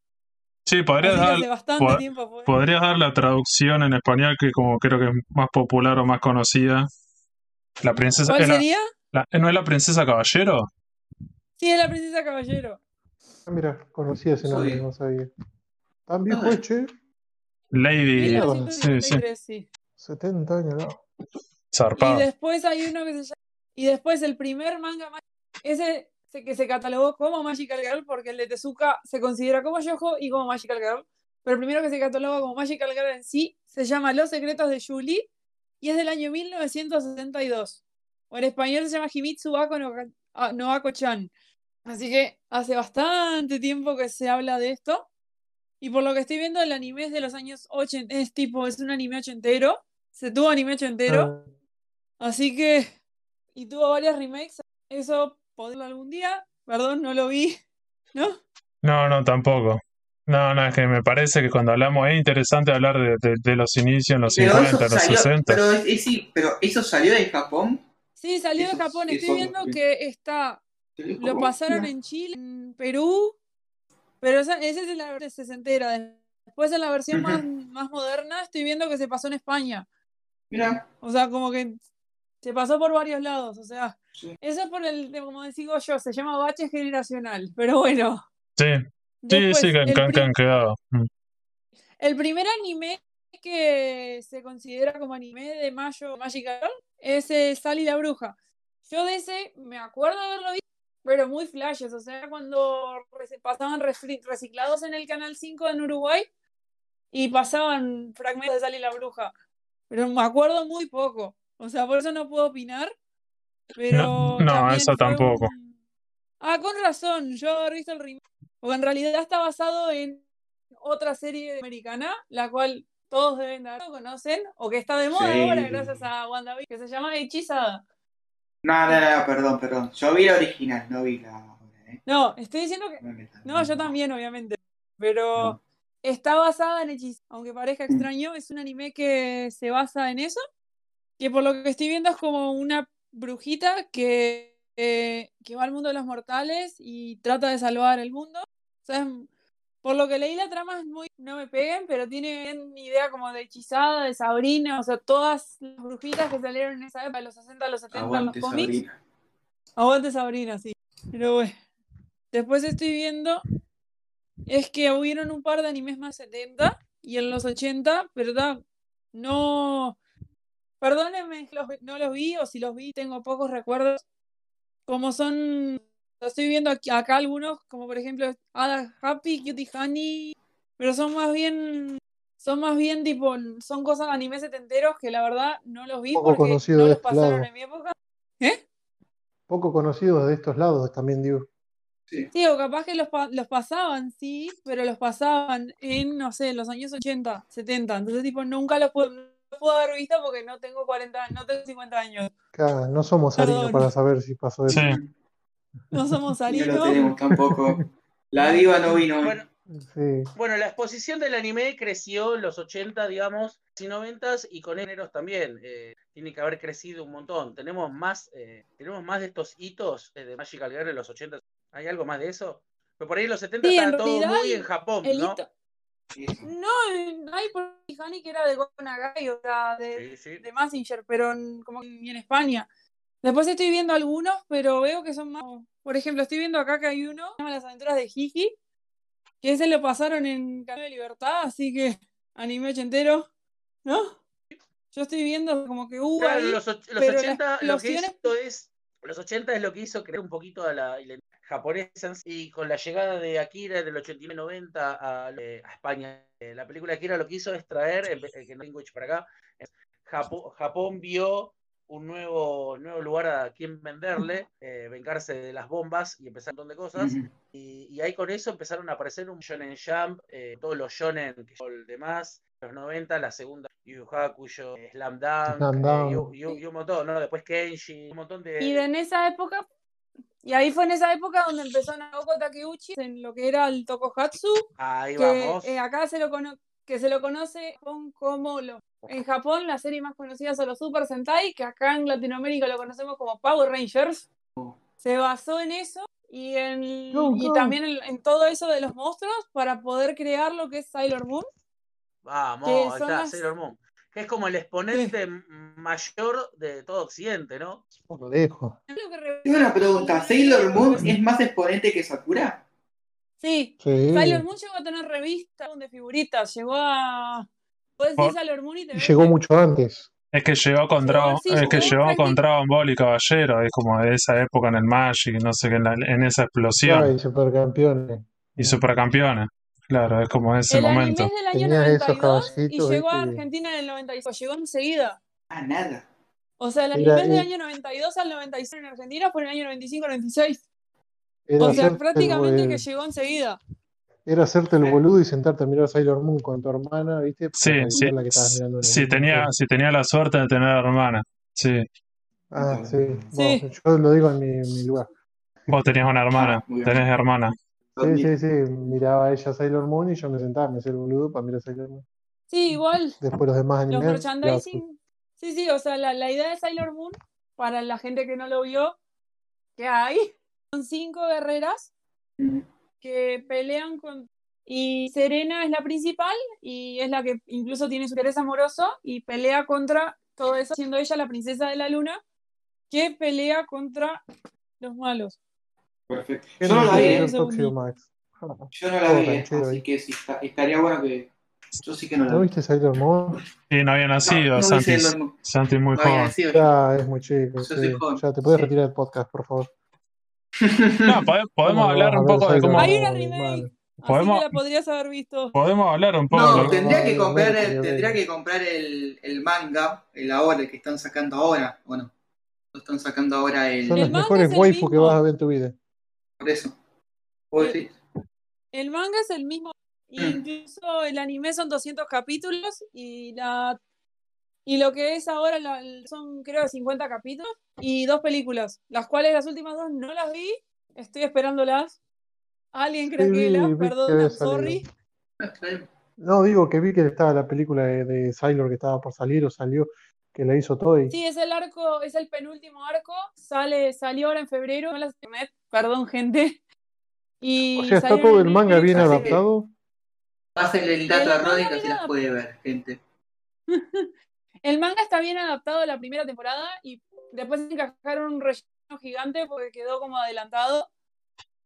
Sí, podrías dar, hace bastante po- tiempo fue. podrías dar la traducción en español que como creo que es más popular o más conocida. La princesa, ¿Cuál era- sería? la- ¿no es la princesa caballero? Sí, es la princesa caballero. Ah, mira, conocía ese nombre, Soy- no sabía. ¿Tan viejo Ah. che? Lady, sí, sí, 1953, sí. 70 años, ¿no? Y zarpado. después hay uno que se llama. Y después el primer manga ma- ese se- que se catalogó como Magical Girl, porque el de Tezuka se considera como Yojo y como Magical Girl. Pero el primero que se cataloga como Magical Girl en sí se llama Los secretos de Julie y es del año 1962. O en español se llama Himitsu Ako no, ah, no Ako-chan. Así que hace bastante tiempo que se habla de esto. Y por lo que estoy viendo, el anime es de los años 80. Es tipo, es un anime ochentero. Se tuvo anime ochentero. Ah, Así que. Y tuvo varias remakes. Eso podrlo algún día. Perdón, no lo vi. ¿No? No, no, tampoco. No, no, es que me parece que cuando hablamos es interesante hablar de, de- de los inicios en los Pero 50, eso en los salió, 60. pero, sí, pero eso salió de Japón. Sí, salió de Japón. Estoy eso- viendo que está. Lo pasaron en Chile, en Perú. Pero esa, esa es la versión sesentera. Después en la versión más, más moderna estoy viendo que se pasó en España. Mira, O sea, como que se pasó por varios lados. O sea, Sí. eso es por el, como digo yo, se llama bache generacional. Pero bueno. Sí, sí, Después, sí, que, han quedado. Mm. El primer anime que se considera como anime de Mayo Magical es eh, Sally la Bruja. Yo de ese me acuerdo de haberlo visto, pero muy flashes. O sea, cuando pasaban reciclados en el Canal 5 en Uruguay y pasaban fragmentos de Sally la Bruja. Pero me acuerdo muy poco. O sea, por eso no puedo opinar. Pero No, no, eso tampoco. un- Ah, con razón, yo haber visto el remake. Porque en realidad está basado en otra serie americana, la cual todos deben de haber conocen, o que está de moda Sí. ahora gracias a WandaVision, que se llama Hechizada. no, no, no, perdón, perdón. Yo vi la original, no vi la ¿eh? No, estoy diciendo que. No yo también, obviamente. Pero No. está basada en Hechizada. Aunque parezca Mm. extraño, es un anime que se basa en eso. Que por lo que estoy viendo es como una brujita que, eh, que va al mundo de los mortales y trata de salvar el mundo. O sea, es- por lo que leí la trama es muy, no me peguen, pero tiene bien idea como de hechizada, de Sabrina, o sea, todas las brujitas que salieron en esa época, de los 60 a los 70 Aguante, en los cómics. Sabrina. Aguante Sabrina, sí. Pero bueno. Después estoy viendo. Es que hubieron un par de animes más 70 y en los 80, ¿verdad? No. Perdónenme, los- no los vi o si los vi tengo pocos recuerdos. Como son. Estoy viendo aquí, acá algunos, como por ejemplo Ada Happy, Cutie Honey. Pero son más bien. Son más bien tipo. Son cosas animes setenteros que la verdad no los vi Poco porque conocido no de los este pasaron lado. en mi época. ¿Eh? Poco conocidos de estos lados también, digo. Sí. Sí, o capaz que los, pa- los pasaban, sí, pero los pasaban en, no sé, los años 80, 70. Entonces, tipo, nunca los puedo, no haber visto porque no tengo 40, no tengo 50 años. Acá no somos Perdón. para saber si pasó eso. Sí, No somos No Sarino. lo tenemos tampoco. La diva no vino. Bueno, Sí. bueno, la exposición del anime creció en los 80, digamos, y 90 y con géneros también. eh, tiene que haber crecido un montón. Tenemos más, eh, tenemos más de estos hitos eh, de Magical Girl en los 80. ¿Hay algo más de eso? Pero por ahí en los 70 Sí, en estaba todo realidad muy en Japón, El ¿no? hito- No, eh, hay por Honey que era de Gonagai, o sea, de, Sí, sí. de Massinger, pero en, como en en España. Después estoy viendo algunos, pero veo que son más. Por ejemplo, estoy viendo acá que hay uno, se llama Las aventuras de Hiki, que ese lo pasaron en Canal de Libertad, así que anime ochentero, ¿no? Yo estoy viendo como que hubo Claro, los, los pero la 80 lo que hizo es. Los 80 es lo que hizo crear un poquito a la japonesa y con la llegada de Akira del 89-90 a, eh, a España. eh, La película Akira lo que hizo es traer, eh, que no tengo hecho para acá, es Japo- Japón vio un nuevo, nuevo lugar a quien venderle, eh, vengarse de las bombas y empezar un montón de cosas. Ujú. Y, y ahí con eso empezaron a aparecer un Shonen Jump, eh, todos los Shonen, que son el demás, los 90, la segunda, Yu eh, Slam Dunk, Slam eh, Dunk. y, y- y un montón, ¿no? Después Kenshi, un montón de... Y en esa época, y ahí fue en esa época donde empezó Naoko Takeuchi en lo que era el Tokohatsu, Ahí que vamos. eh, acá se lo cono- que se lo conoce con- como lo, en Japón la serie más conocida son los Super Sentai, que acá en Latinoamérica lo conocemos como Power Rangers. Se basó en eso y en y también en, en todo eso de los monstruos para poder crear lo que es Sailor Moon. Vamos, ahí está, las- Sailor Moon. Que es como el exponente mayor de todo Occidente, ¿no? Lo re- Tengo una pregunta, ¿Sailor Moon es más exponente que Sakura? Sí, Sí. Sailor Moon llegó a tener revistas de figuritas, llegó a... Puedes decir Sailor Moon y te Y llegó mucho antes. Es que llegó con Dragon, sí, es que llegó con Dragon Ball y Caballero, es como de esa época en el Magic, no sé qué, en, la- en esa explosión. Ay, supercampeones. Y supercampeones. Claro, es como ese El anime momento. es del año Tenía esos 92 y llegó a. Argentina en el 95, llegó enseguida. Ah, nada. O sea, el Era- anime es del año 92 al 96 en Argentina, fue en el año 95-96. Era, O sea, prácticamente el, que llegó enseguida. era hacerte el boludo y sentarte a mirar Sailor Moon con tu hermana, ¿viste? Sí, Para sí. la que mirando mismo tenía, si tenía la suerte de tener hermana. Sí. Ah, sí. Sí. Bueno, yo lo digo en mi, en mi lugar. Vos tenías una hermana, Ah, tenés hermana. Sí, sí, sí. Miraba ella Sailor Moon y yo me sentaba, me hacía el boludo para mirar Sailor Moon. Sí, igual. Después los demás Los animes. ya, merchandising. Sí, sí, o sea, la, la idea de Sailor Moon, para la gente que no lo vio, que hay, son cinco guerreras que pelean con... Y Serena es la principal y es la que incluso tiene su interés amoroso y pelea contra todo eso, siendo ella la princesa de la luna, que pelea contra los malos. Perfecto. ¿Qué Yo no la vi, ¿eh? Yo no la vi, ¿eh? así ahí. que sí, está- estaría bueno que... Yo sí que no la ¿No vi. viste Sailor Moon? Y no había No, nacido, no Santi. Santi es muy No joven. nacido. Ya es muy chico. Sí. joven. Ya te puedes Sí. retirar del podcast, por favor. No, pode- podemos ¿Cómo no hablar un poco de cómo. Hay una remake. Así Podemos- que la podrías haber visto. Podemos hablar un poco. No, tendría que no, comprar no, el, no, tendría no. que comprar el, el manga, el ahora, el que están sacando ahora. Bueno, lo están sacando ahora el. Son El manga mejores waifu que vas a ver en tu vida. Por eso. ¿Vos El- decís? El manga es el mismo. Incluso el anime son 200 capítulos y la y lo que es ahora la- son creo 50 capítulos y dos películas, las cuales las últimas dos no las vi, estoy esperándolas. Alguien vi que perdón, sorry. Ah. No, digo que vi que estaba la película de, de Sailor que estaba por salir o salió, que la hizo Toy. Sí, es el arco, es el penúltimo arco, sale, salió ahora en febrero, no las internet, perdón gente. Y O sea, está todo el manga bien así que- adaptado. Pásenle el dato a Roddy que mira- las puede ver, gente. El manga está bien adaptado a la primera temporada y después encajaron un relleno gigante porque quedó como adelantado.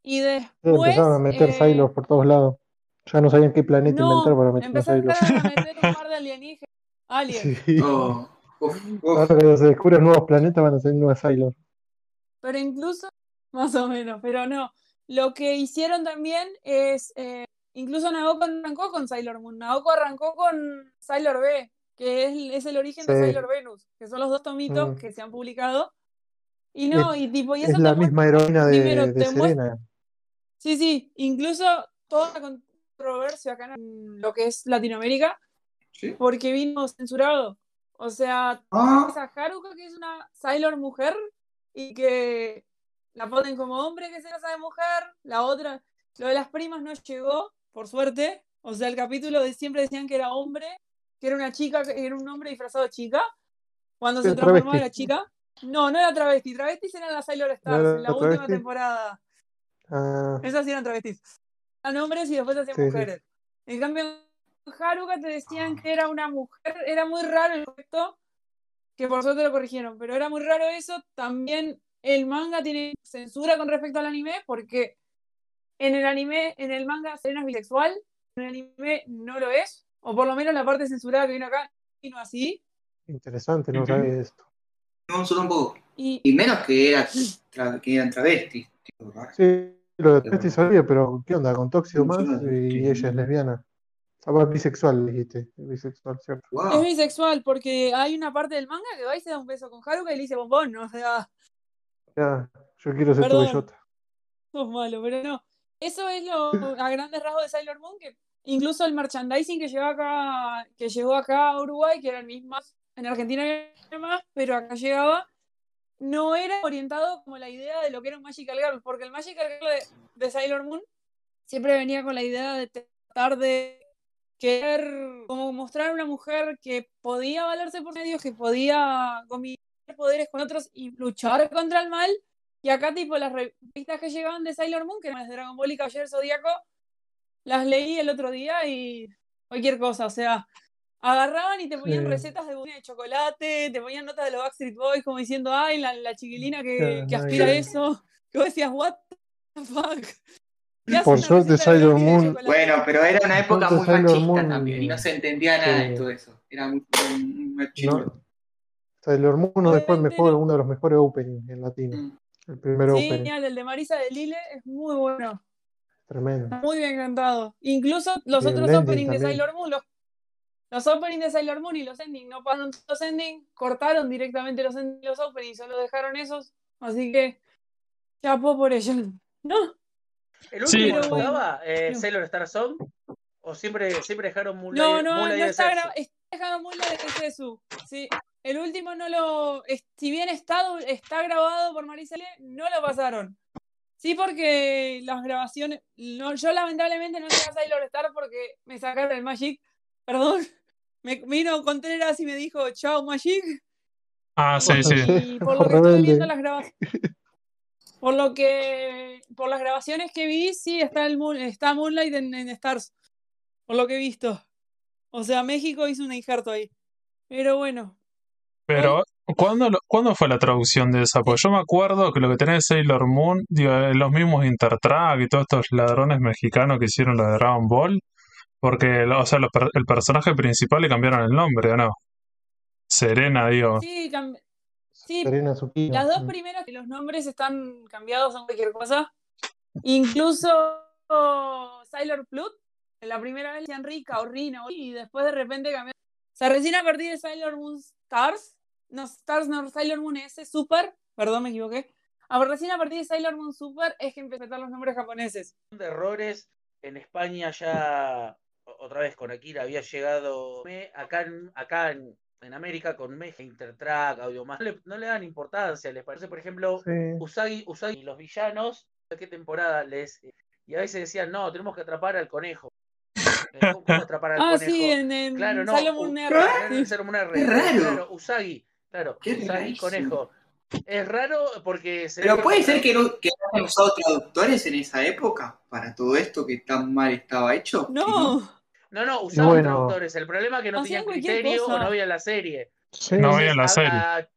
Y después. empezaron a meter eh, Sailor por todos lados. Ya no sabían qué planeta no, inventar para meter empezaron Sailor. a meter un par de alienígenas. Aliens. Sí. Oh, uf, uf. Ahora cuando se descubren nuevos planetas van a ser nuevas Sailor. Pero incluso, más o menos, pero no. Lo que hicieron también es. eh, incluso Naoko arrancó con Sailor Moon. Naoko arrancó con Sailor B, que es, es el origen de Sí. Sailor Venus, que son los dos tomitos Mm. que se han publicado. Y no, y tipo, y eso Es la misma heroína de, primero de Serena. Sí, sí, incluso toda la controversia acá en lo que es Latinoamérica, Sí. porque vino censurado. O sea, Ah, esa Haruka que es una Sailor mujer y que la ponen como hombre que se casa de mujer, la otra, lo de las primas no llegó, por suerte. O sea, el capítulo de siempre decían que era hombre, que era una chica, que era un hombre disfrazado de chica. Cuando se transformaba en la chica. No, no era travesti, travestis eran las Sailor Stars en la última temporada. Ah, Esas eran travestis. Eran hombres y después hacían Sí, sí. mujeres. En cambio, en Haruka te decían que era una mujer. Era muy raro el efecto, que por suerte lo corrigieron, pero era muy raro eso. También el manga tiene censura con respecto al anime, porque en el anime, en el manga, Serena es bisexual, en el anime no lo es, o por lo menos la parte censurada que vino acá vino así. Interesante, no Ujú. sabía esto. No, yo tampoco. Y Y menos que, era, tra- que eran travestis. tipo. Sí, lo de Testi sabía, pero ¿qué onda? Con Tóxido más y ella es lesbiana. Ah, bisexual, dijiste. Bisexual, ¿cierto? es bisexual porque hay una parte del manga que va y se da un beso con Haruka y le dice bombón, o sea, Ya, yo quiero ser tu Perdón. bellota. sos malo, pero no. Eso es lo a grandes rasgos de Sailor Moon, que incluso el merchandising que llegó acá, que llegó acá a Uruguay, que era el mismo, en Argentina había más, pero acá llegaba, no era orientado como la idea de lo que era un Magical Girl, porque el Magical Girl de, de Sailor Moon siempre venía con la idea de tratar de querer como mostrar a una mujer que podía valerse por medios, que podía poderes con otros y luchar contra el mal. Y acá, tipo, las revistas que llegaban de Sailor Moon, que eran las de Dragon Ball y Caballero Zodíaco, las leí el otro día y cualquier cosa, o sea, agarraban y te ponían Sí. recetas de budín de chocolate, te ponían notas de los Backstreet Boys como diciendo, ay, la, la chiquilina que, Claro, que nada aspira a eso. Que vos decías, what the fuck. ¿Qué hace Por suerte, Sailor Moon-? Bueno, pero era una época muy machista Moon- también y no se entendía nada de todo eso. Era muy, muy machismo. No, Sailor Moon nos dejó el Obviamente mejor, no. uno de los mejores openings en latino. Mm. El primer Sí, opening. genial, el de Marisa de Lille es muy bueno. Tremendo. Muy bien cantado. Incluso los Y otros ending openings de. Sailor Moon, los, los openings de Sailor Moon y los endings no pasaron los endings, cortaron directamente los endings y los openings, solo dejaron esos. Así que, chapó por ello. ¿No? ¿El Sí. último bueno, estaba eh, no. Sailor Star Song? ¿O siempre, siempre dejaron Moonlight? No, no, Moonlight no está, está dejando muy la de Zetsu. Sí. El último no lo. Si bien está, está grabado por Marisa Lille, no lo pasaron. Sí, porque las grabaciones. No, yo lamentablemente no llegué a Sailor Star porque me sacaron el Magic. Perdón. Me vino Contreras y me dijo, chao Magic. Ah, sí, sí. Y por lo que Rebelde. viendo las grabaciones. Por lo que. Por las grabaciones que vi, sí está el Moon- está Moonlight en, en Stars. Por lo que he visto. O sea, México hizo un injerto ahí. Pero bueno. Pero, ¿cuándo, lo- ¿cuándo fue la traducción de esa? Porque yo me acuerdo que lo que tenía de Sailor Moon, digo, eh, los mismos Intertrack y todos estos ladrones mexicanos que hicieron lo de Dragon Ball, porque, o sea, los per- el personaje principal le cambiaron el nombre, ¿o no? Serena, digo. Sí, cam- sí, Serena las dos primeras, los nombres están cambiados a cualquier cosa. Incluso Sailor Plut, la primera vez decían Rika o Rina, y después de repente cambiaron. O sea, recién a partir de Sailor Moon Stars, no, Stars, no, Sailor Moon S, Super, perdón, me equivoqué. A ver, recién a partir de Sailor Moon Super es que empezaron los nombres japoneses. de errores. En España ya, otra vez con Akira, había llegado acá, en, acá en, en América con Meja, Intertrack, Audiomás. No le, no le dan importancia, les parece, por ejemplo, Sí. Usagi, Usagi y los villanos, ¿de qué temporada les? Y a veces decían, no, tenemos que atrapar al conejo. Eh, ¿Cómo, atrapar al Ah, conejo? sí, en, en Claro, no. Moon R. Claro, Usagi, claro, rarísimo. conejo. Es raro porque se Pero puede ser que, no, que no hayan usado traductores en esa época para todo esto que tan mal estaba hecho. No, No, no, usaban bueno. traductores. El problema es que no Hacían tenían criterio o no había la serie. Sí. No veía la serie. a-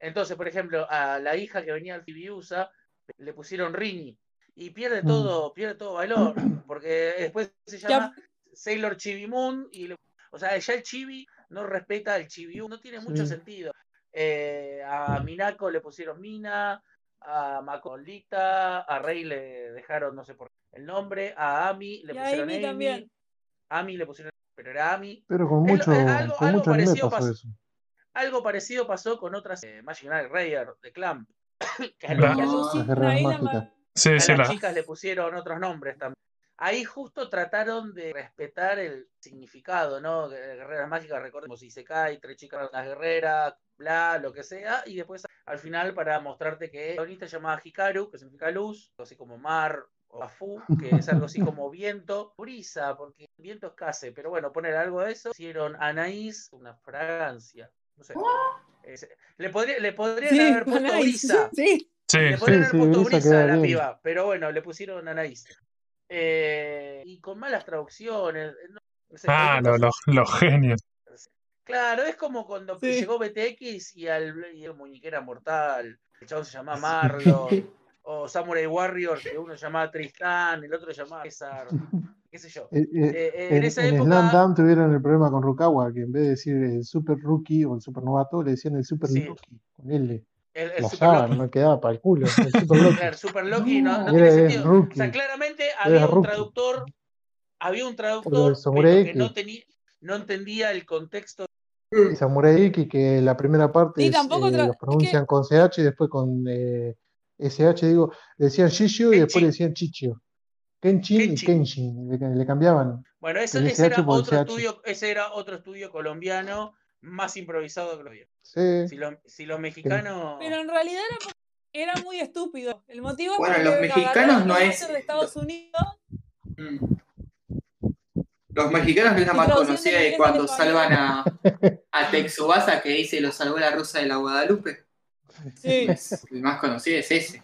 entonces, por ejemplo, a la hija que venía al Tibiusa le pusieron Rini y pierde Mm. todo, pierde todo valor, porque después se Ya. llama Sailor Chibi Moon y le- o sea, ya el Chibi no respeta el Chibiu, no tiene mucho Sí. sentido. Eh, a Minako le pusieron Mina, a Macolita, a Rey le dejaron no sé por qué el nombre, a Ami le y pusieron Amy Amy, también. Ami le pusieron, pero era Ami. Pero con mucho, es algo- con parecido pasó eso. Algo parecido pasó con otras eh, Magic Knight Rayer de Clamp. que a, Claro. que No, Las mágicas. Sí, a sí, las la, chicas le pusieron otros nombres también. Ahí justo trataron de respetar el significado, ¿no? Guerreras mágicas, recordemos, si se cae, tres chicas, las guerreras, bla, lo que sea, y después al final para mostrarte que la protagonista se llamaba Hikaru, que significa luz, algo así como mar, o Afu, que es algo así como viento, brisa, porque viento es case, pero bueno, poner algo de eso. Hicieron Anaís, una fragancia, no sé. Es- le, podría, le podrían Sí, haber puesto Anaís, brisa. Sí. sí, Le sí. podrían haber sí, puesto Brisa a la piba, pero bueno, le pusieron Anaís. Eh, y con malas traducciones. no- no sé, Ah, cualquier lo- cosa. los los genios. Claro, es como cuando Sí. llegó BTX y al y el muñequera mortal, el chavo se llamaba Marlon, o Samurai Warrior, que uno se llamaba Tristán, el otro se llamaba César. qué sé yo. Eh, eh, Eh, eh, en en, esa en época, Slam Dunk tuvieron el problema con Rukawa, que en vez de decir el super rookie o el super novato, le decían el super sí, Loki, con L. el, el Lo Super usaban, Loki. no quedaba para el culo, el super Loki. Claro, Super Loki no, no Era tiene sentido. O sea, claramente había un traductor, había un lo traductor, pero que no tenía, no entendía el contexto. Y Samurai X, que la primera parte Sí, es, eh, tra- los es que pronuncian con CH y después con eh, SH, digo, le decían Shishio y después le Kenshin, decían Chichio. Kenshin y Kenshin. Kenshin, le, le cambiaban Bueno, eso, el ese era el otro estudio, ese era otro estudio colombiano más improvisado que lo había. Sí, Si, lo- si los mexicanos. Pero en realidad era, muy estúpido. El motivo es Bueno, los mexicanos no es. máster de Estados Unidos Mm. Los mexicanos no es la más conocida de cuando salvan a, a Texubasa que dice lo salvó la rusa de la Guadalupe. Sí. El más conocido es ese.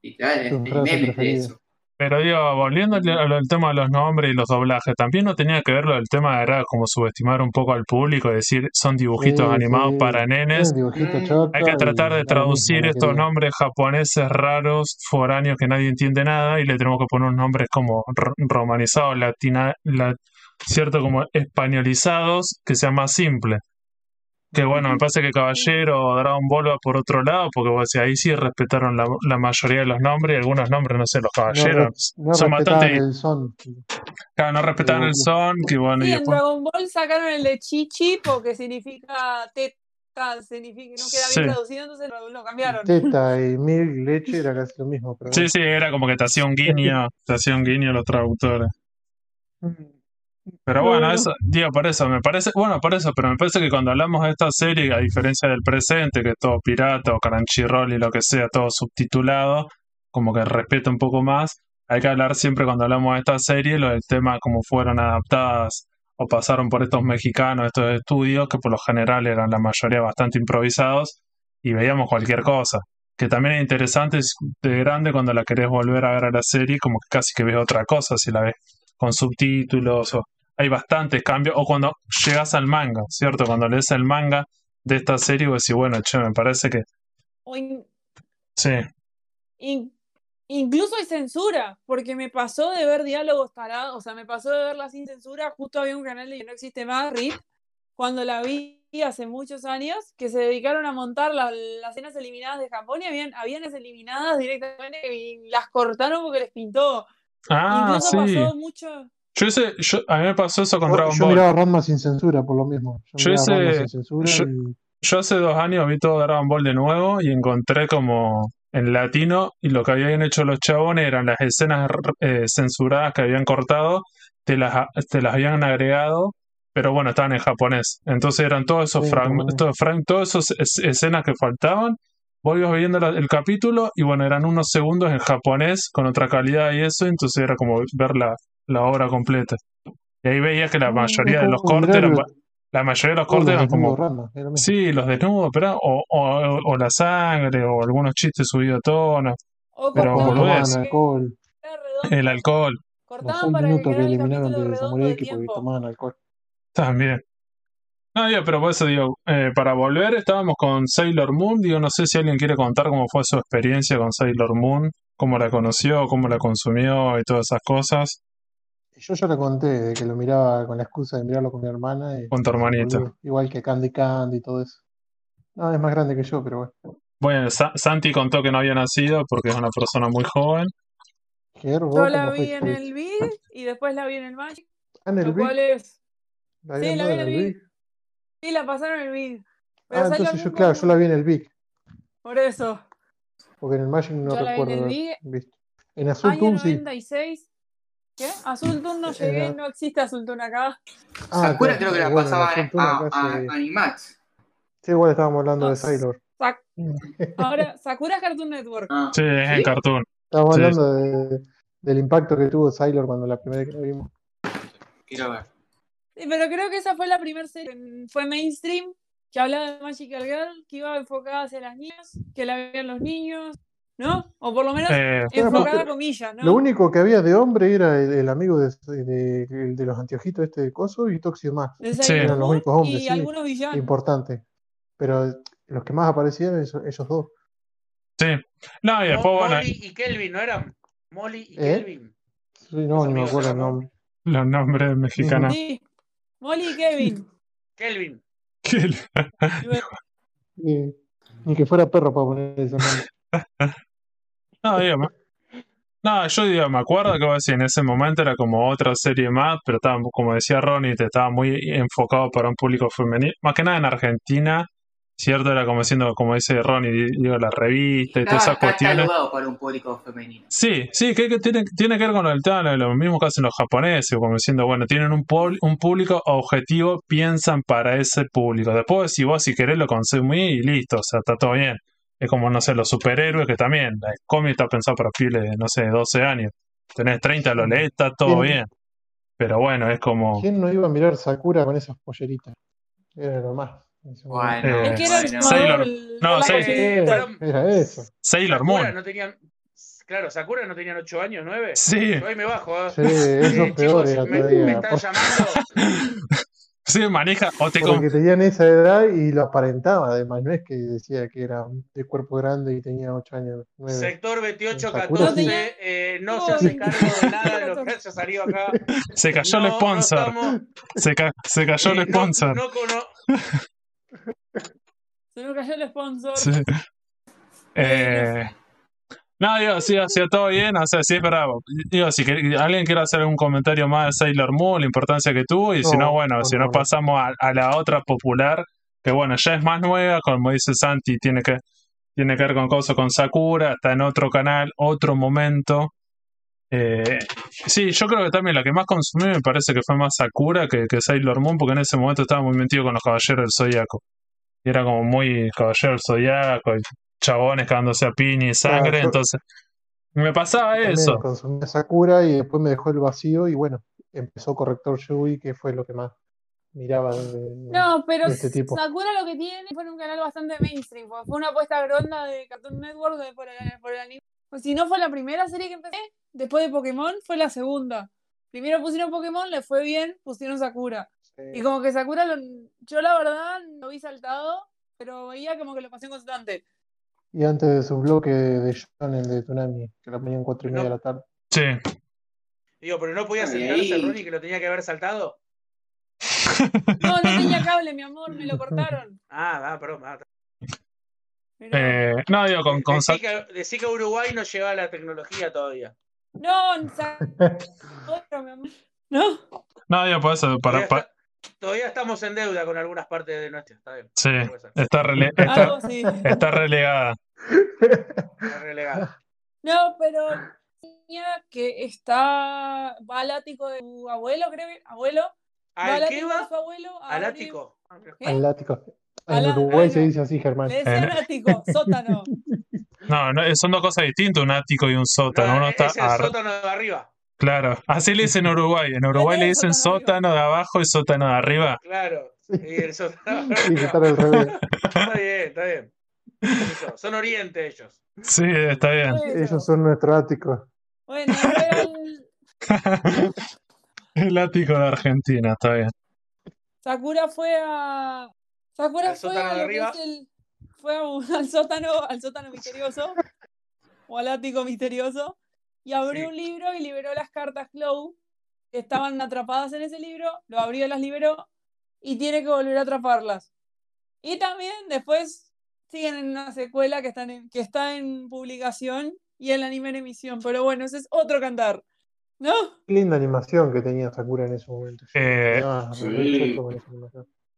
Y claro, es- frase memes de eso. Pero digo, volviendo al, tema de los nombres y los doblajes, también no tenía que ver lo del tema de era como subestimar un poco al público y decir son dibujitos Sí, animados sí. para nenes. Mm. Hay que tratar de traducir estos nombres japoneses raros, foráneos que nadie entiende nada y le tenemos que poner unos nombres como ro- romanizados, latina, la- cierto, como españolizados, que sea más simple. Que bueno, me parece que Caballero o Dragon Ball va por otro lado, porque vos decís, ahí sí respetaron la, la mayoría de los nombres y algunos nombres, no sé, los No, caballeros no son respetaban bastante... el son Claro, no de respetaban el son, que bueno, y en después... Dragon Ball sacaron el de Chichi porque significa teta, significa, no queda Sí, bien traducido, entonces lo, lo cambiaron. Teta y mil leche era casi lo mismo, pero sí, sí, era como que te hacía un guiño, te hacía un guiño los traductores. Pero No, bueno, no. eso, digo, por eso, me parece, bueno, por eso, pero me parece que cuando hablamos de esta serie, a diferencia del presente, que es todo pirata o Crunchyroll y lo que sea, todo subtitulado, como que respeta un poco más, hay que hablar siempre cuando hablamos de esta serie, lo del tema cómo fueron adaptadas o pasaron por estos mexicanos, estos estudios, que por lo general eran la mayoría bastante improvisados, y veíamos cualquier cosa. Que también es interesante es de grande cuando la querés volver a ver a la serie, como que casi que ves otra cosa si la ves con subtítulos o hay bastantes cambios o cuando llegas al manga, ¿cierto? Cuando lees el manga de esta serie vos decís, bueno, che, me parece que O in- sí, in- incluso hay censura, porque me pasó de ver diálogos tarados, o sea, me pasó de verla sin censura, justo había un canal de que no existe más, RIP, cuando la vi hace muchos años, que se dedicaron a montar la- las escenas eliminadas de Japón y habían, habían escenas eliminadas directamente y las cortaron porque les pintó. Ah, Incluso sí. pasó mucho. Yo ese, yo, a mí me pasó eso con Yo, Dragon yo Ball. miraba Ranma sin censura, por lo mismo. Yo Yo yo, y yo hace dos años vi todo Dragon Ball de nuevo y encontré como en latino y lo que habían hecho los chabones eran las escenas eh, censuradas que habían cortado, te las, te las habían agregado, pero bueno, estaban en japonés. Entonces eran todos esos sí, fragmentos, japonés. todas frag- todas esas es- escenas que faltaban. Vos ibas viendo la- el capítulo y bueno, eran unos segundos en japonés con otra calidad y eso, entonces era como ver la, la obra completa. Y ahí veías que la Mm, mayoría Es de los cortes eran, la mayoría de los cortes eran como. Sí, los desnudos, pero o, o, o la sangre, o algunos chistes subidos a tono, O pero que alcohol, el alcohol Cortaban para que minutos que eliminaron de Samurai porque tiempo. tomaban alcohol. también. No, digo, pero por eso digo, eh, para volver estábamos con Sailor Moon, digo, no sé si alguien quiere contar cómo fue su experiencia con Sailor Moon, cómo la conoció, cómo la consumió y todas esas cosas, Yo ya lo conté, de que lo miraba con la excusa de mirarlo con mi hermana y con tu hermanita. igual que Candy Candy y todo eso. No, es más grande que yo, pero bueno. Bueno, Sa- Santi contó que no había nacido porque es una persona muy joven. Yo la vi en el. Big y después la vi en el Magic, Ah, en el Big, es. la Sí, la vi en el Big. Sí, la pasaron en el Big. Ah, Pero Sailor entonces yo, claro, yo la vi en el Big, Por eso. porque en el Magic no Yo la vi en recuerdo el Big. visto. En Azul Año Toon sí. 96. ¿Qué? Azul Toon no En llegué, la- no existe Azul Toon acá. Ah, Sakura claro, creo que la bueno, en pasaba a, a, Animax. Sí, igual estábamos hablando No, de Sailor. Sac- Ahora, Sakura es Cartoon Network. Ah, Sí, es en ¿sí? Cartoon. Estábamos Sí. hablando de, del impacto que tuvo Sailor cuando la primera vez que la vimos. Quiero ver. Pero creo que esa fue la primera serie que fue mainstream, que hablaba de Magical Girl, que iba enfocada hacia las niñas, que la veían los niños, ¿no? O por lo menos Eh, enfocada porque comillas, lo ¿no? único que había de hombre era el, el amigo de, de, los anteojitos este de coso y Toxio más. De sí, Eran los únicos hombres, y sí, algunos villanos. importante. Pero los que más aparecían esos, ellos dos. sí. No, y después, bueno, Molly y Kelvin, ¿no eran? Molly y ¿Eh? Kelvin. Sí, no, ni me acuerdo el eran, ¿no? nombre. Los nombres mexicanos. Sí. Molly y Kevin. Kelvin. Eh, Ni que fuera perro para poner ese nombre. No, digo, me- no, yo digo, me acuerdo que en ese momento era como otra serie más, pero estaba, como decía Ronnie, te estaba muy enfocado para un público femenino, más que nada en Argentina, cierto, era como siendo, como dice Ronnie, di- digo, la revista y todas Está, esas cuestiones. para un público femenino. Sí, sí, que, que tiene, tiene que ver con el tema de lo mismo que hacen los japoneses, como diciendo, bueno, tienen un, un público objetivo, piensan para ese público. Después, si vos si querés lo consumís y listo, o sea, está todo bien. Es como, no sé, los superhéroes que también, el cómic está pensado para pibes de, no sé, 12 años. Tenés 30, lo lees, está todo ¿Quién- bien. Pero bueno, es como... ¿Quién no iba a mirar Sakura con esas polleritas? Era lo más. Bueno, es que era el bueno. Sailor- el- no, Sailor-. Eh, era eso. Sailor Sakura Moon. no tenían. Claro, Sakura no tenían 8 años, 9. Sí, Yo ahí me bajo. ¿eh? Sí, eso Eh, peor chicos, me, me están por- llamando. sí, manija. O te com- Porque tenían esa edad y lo aparentaba, además, no es que decía que era de cuerpo grande y tenía 8 años, 9. Sector Sakura 2814 sí. eh, no No, se hace cargo de nada de lo que haya salido acá. se cayó el No, no sponsor. estamos- Se, ca- se cayó eh, el no- sponsor. no Se nos cayó el sponsor. Sí. Eh, no, digo, sí, ha sido todo bien, o sea, sí es verdad. Digo, si alguien quiere hacer algún comentario más de Sailor Moon, la importancia que tuvo, y si no, No, bueno, si no pasamos a, a la otra popular, que bueno, ya es más nueva, como dice Santi, tiene que, tiene que ver con cosas con Sakura, está en otro canal, otro momento. Eh, sí, yo creo que también la que más consumí me parece que fue más Sakura que, que Sailor Moon, porque en ese momento estaba muy metido con los Caballeros del Zodíaco. Y era como muy Caballero del Zodíaco, y chabones cagándose a piña y sangre, Claro, yo- entonces me pasaba eso. consumía Sakura y después me dejó el vacío y bueno, empezó Corrector Yui, que fue lo que más miraba de, de- No, pero de este tipo. Sakura lo que tiene fue un canal bastante mainstream, fue una apuesta gronda de Cartoon Network de- por, el, por el anime. Pues si no fue la primera serie que empecé, después de Pokémon fue la segunda. Primero pusieron Pokémon, le fue bien, pusieron Sakura. Y como que Sakura, lo- yo la verdad lo vi saltado, pero veía como que lo pasé en constante. Y antes de su bloque de Shonen de Tsunami, que lo ponían cuatro y media de la tarde. Sí. Digo, pero no podía sentarse. Ronnie que lo tenía que haber saltado. No, no tenía cable, mi amor, me lo cortaron. Ah, ah, perdón. Pero- Eh, no, digo, con, con decí, que, decí que Uruguay no lleva la tecnología todavía. No. No, No, digo, por eso, para, Todavía, pa- está- todavía estamos en deuda con algunas partes de nuestra. Está bien. sí, está, rele- está, así. está relegada. Está relegado. No, pero niña que está va al ático de su abuelo, creo abuelo, va al ¿Al qué ático de va? su abuelo a Al ático. Al ático. En Uruguay ay, se dice así, Germán. Le decían ático, sótano. No, no, son dos cosas distintas, un ático y un sótano. No, Uno es está el ar- sótano de arriba. Claro, así le dicen en Uruguay. En Uruguay le dicen Sótano de sótano de abajo y sótano de arriba. Claro. Y el sótano de Sí, que arriba. están al revés. Está bien, está bien. Eso, Son oriente ellos. Sí, está bien. Ellos son nuestro ático. bueno, pero el- El ático de Argentina, está bien. Sakura fue a Sakura Al fue sótano de arriba. el al sótano, al sótano misterioso o al ático misterioso y abrió Sí. un libro y liberó las cartas Clow que estaban atrapadas en ese libro, lo abrió y las liberó y tiene que volver a atraparlas. Y también después siguen en una secuela que, están en- que está en publicación y el anime en emisión, pero bueno, ese es otro cantar. ¿No? Qué linda animación que tenía Sakura en ese momento. Eh, quedaba sí.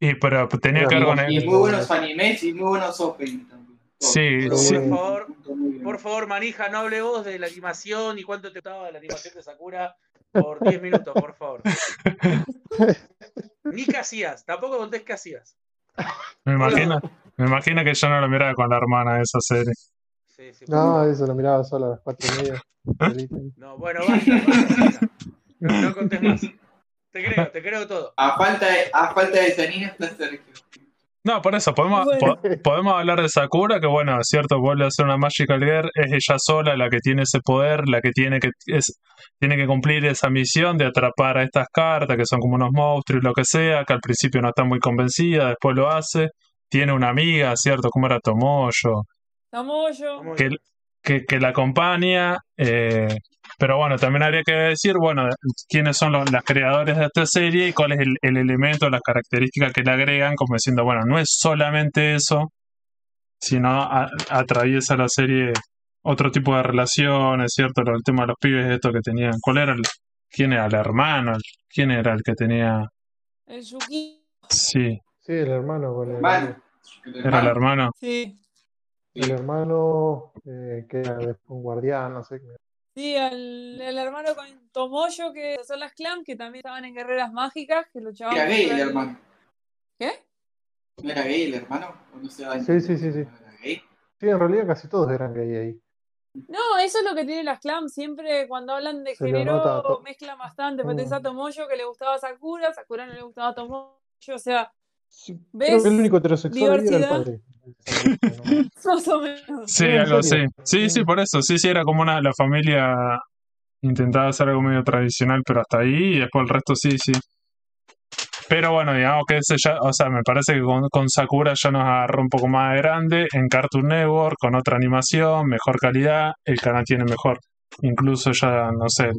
Y pero tenía Era que ver con muy- el. Y muy buenos animes y muy buenos openings también. Sí, Por favor. Por favor, manija, no hable vos de la animación y cuánto te gustaba la animación de Sakura por 10 minutos, por favor. Ni qué hacías, tampoco contés qué hacías. Me imagino, me imagino que yo no lo miraba con la hermana de esa serie. Sí, sí, No, eso lo miraba solo a las cuatro y media. No, bueno, basta, basta, manija. No, no contés más. Te creo, te creo todo. A falta de, a falta de Zanina está Sergio. No, por eso, podemos, Bueno. po- podemos hablar de Sakura, que bueno, es cierto, vuelve a ser una Magical Girl, es ella sola la que tiene ese poder, la que tiene que, es, tiene que cumplir esa misión de atrapar a estas cartas, que son como unos monstruos y lo que sea, que al principio no está muy convencida, después lo hace, tiene una amiga, ¿cierto? ¿Cómo era Tomoyo? Tomoyo. ¿Cómo Que, que, que la acompaña. eh, pero bueno, también habría que decir, bueno, quiénes son los, las creadores de esta serie y cuál es el, el elemento, las características que le agregan, como diciendo, bueno, no es solamente eso, sino a- atraviesa la serie otro tipo de relaciones, ¿cierto? El tema de los pibes, esto que tenían. ¿Cuál era el, quién era el hermano? ¿Quién era el que tenía? El Yuki. Sí, Sí, el hermano con el, Hermano. era el hermano. Sí. el hermano eh, que era un guardián, no sé. Sí, el, el hermano con Tomoyo, que son las clan, que también estaban en guerreras mágicas, que luchaban Era gay el hermano. ¿Qué? ¿No era gay el hermano? ¿O no se Sí, sí, sí, sí. era gay? Sí, en realidad casi todos eran gay ahí. No, eso es lo que tienen las clans. Siempre cuando hablan de Se género mezclan bastante. Mm. Porque a Tomoyo que le gustaba Sakura, Sakura no le gustaba a Tomoyo. O sea, Sí, ¿Ves? creo que el único heterosexual más o menos. Sí, algo así. Sí, sí, por eso. Sí, sí, era como una, la familia intentaba hacer algo medio tradicional, pero hasta ahí, y después el resto sí, sí. Pero bueno, digamos que ese ya, o sea, me parece que con, con Sakura ya nos agarró un poco más de grande en Cartoon Network, con otra animación, mejor calidad, el canal tiene mejor, incluso ya, no sé,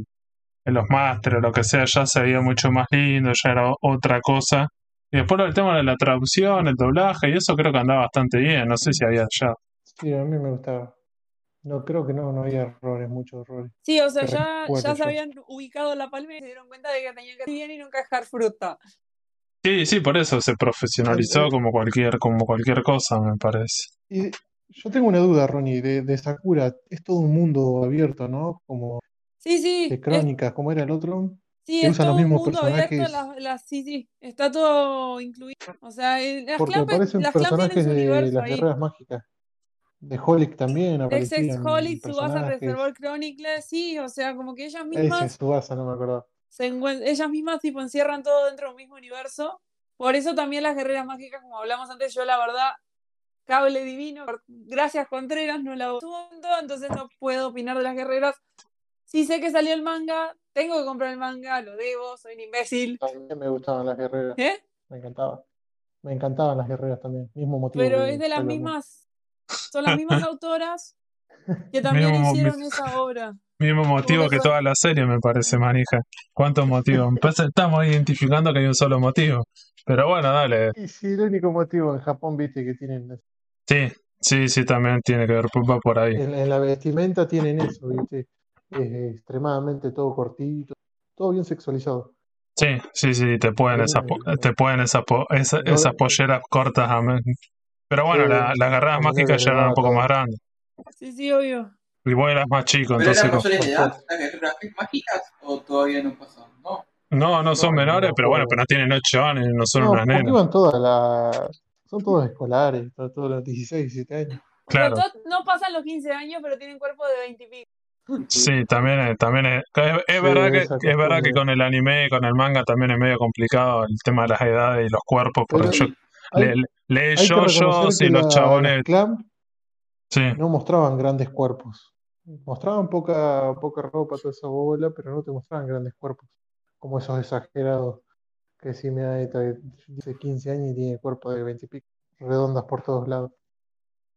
en los másteres o lo que sea, ya se veía mucho más lindo, ya era otra cosa. Y después el tema de la traducción, el doblaje, y eso creo que andaba bastante bien, no sé si había ya. Sí, a mí me gustaba. No, creo que no, no había errores, muchos errores. Sí, o sea, ya, ya se habían ubicado la palma y se dieron cuenta de que tenían que hacer bien y nunca dejar fruta. Sí, sí, por eso se profesionalizó Eh, eh. como cualquier, como cualquier cosa, me parece. Y yo tengo una duda, Ronnie, de, de Sakura. Es todo un mundo abierto, ¿no? Como Sí, sí. de es- crónicas, ¿cómo era el otro? Sí, que es usan los todo un mismos mundo abierto, personajes. las, las- sí, sí, está todo incluido. O sea, las Porque clan, aparecen las personajes de las ahí. guerreras mágicas. De Holic también Ex Ex aparecían Holic, personajes. Reservoir Chronicles, sí, o sea, como que ellas Ese mismas Tsubasa, no me se encuent- ellas mismas tipo encierran todo dentro de un mismo universo. Por eso también las guerreras mágicas, como hablamos antes, yo la verdad, cable divino, gracias Contreras, no la subo, entonces no puedo opinar de las guerreras. Sí sé que salió el manga, tengo que comprar el manga, lo debo, soy un imbécil. También me gustaban las guerreras. ¿Eh? Me encantaba. Me encantaban las guerreras también. Mismo motivo Pero que es de las mismas, son las mismas autoras que también Mismo- hicieron esa obra. Mismo motivo que toda la serie, me parece, manija. ¿Cuántos motivos? Pues estamos identificando que hay un solo motivo. Pero bueno, dale. Y sí, el único motivo en Japón, viste, que tienen. Sí, sí, sí, también tiene que ver, va por ahí. En, en la vestimenta tienen eso, viste. Es extremadamente todo cortito. Todo bien sexualizado. Sí, sí, sí, te pueden esas, po- te pueden esas, po- esa- No, esas polleras cortas. Pero bueno, Sí, la- las garradas mágicas ya eran un poco más grandes. Sí, sí, obvio. Y vos eras más chico, ¿Pero entonces. eran como- mayores de edad las guerreras mágicas o todavía no pasó? No. No, no son No, menores, no pero bueno, pero no tienen 8 años, no son No, unas nenas. iban todas las. Son todos escolares, to- todos los 16, 17 años. Claro, no pasan los 15 años, pero tienen cuerpo de 20 y pico. Sí, también es, también es, es, es Sí, verdad que, es verdad que con el anime y con el manga también es medio complicado el tema de las edades y los cuerpos, porque yo hay, le, le hay que yo, yo, que los chabones, las clan sí, no mostraban grandes cuerpos. Mostraban poca, poca ropa, toda esa bola, pero no te mostraban grandes cuerpos. Como esos exagerados que si me da dice 15 años y tiene cuerpo de 20 y pico, redondas por todos lados.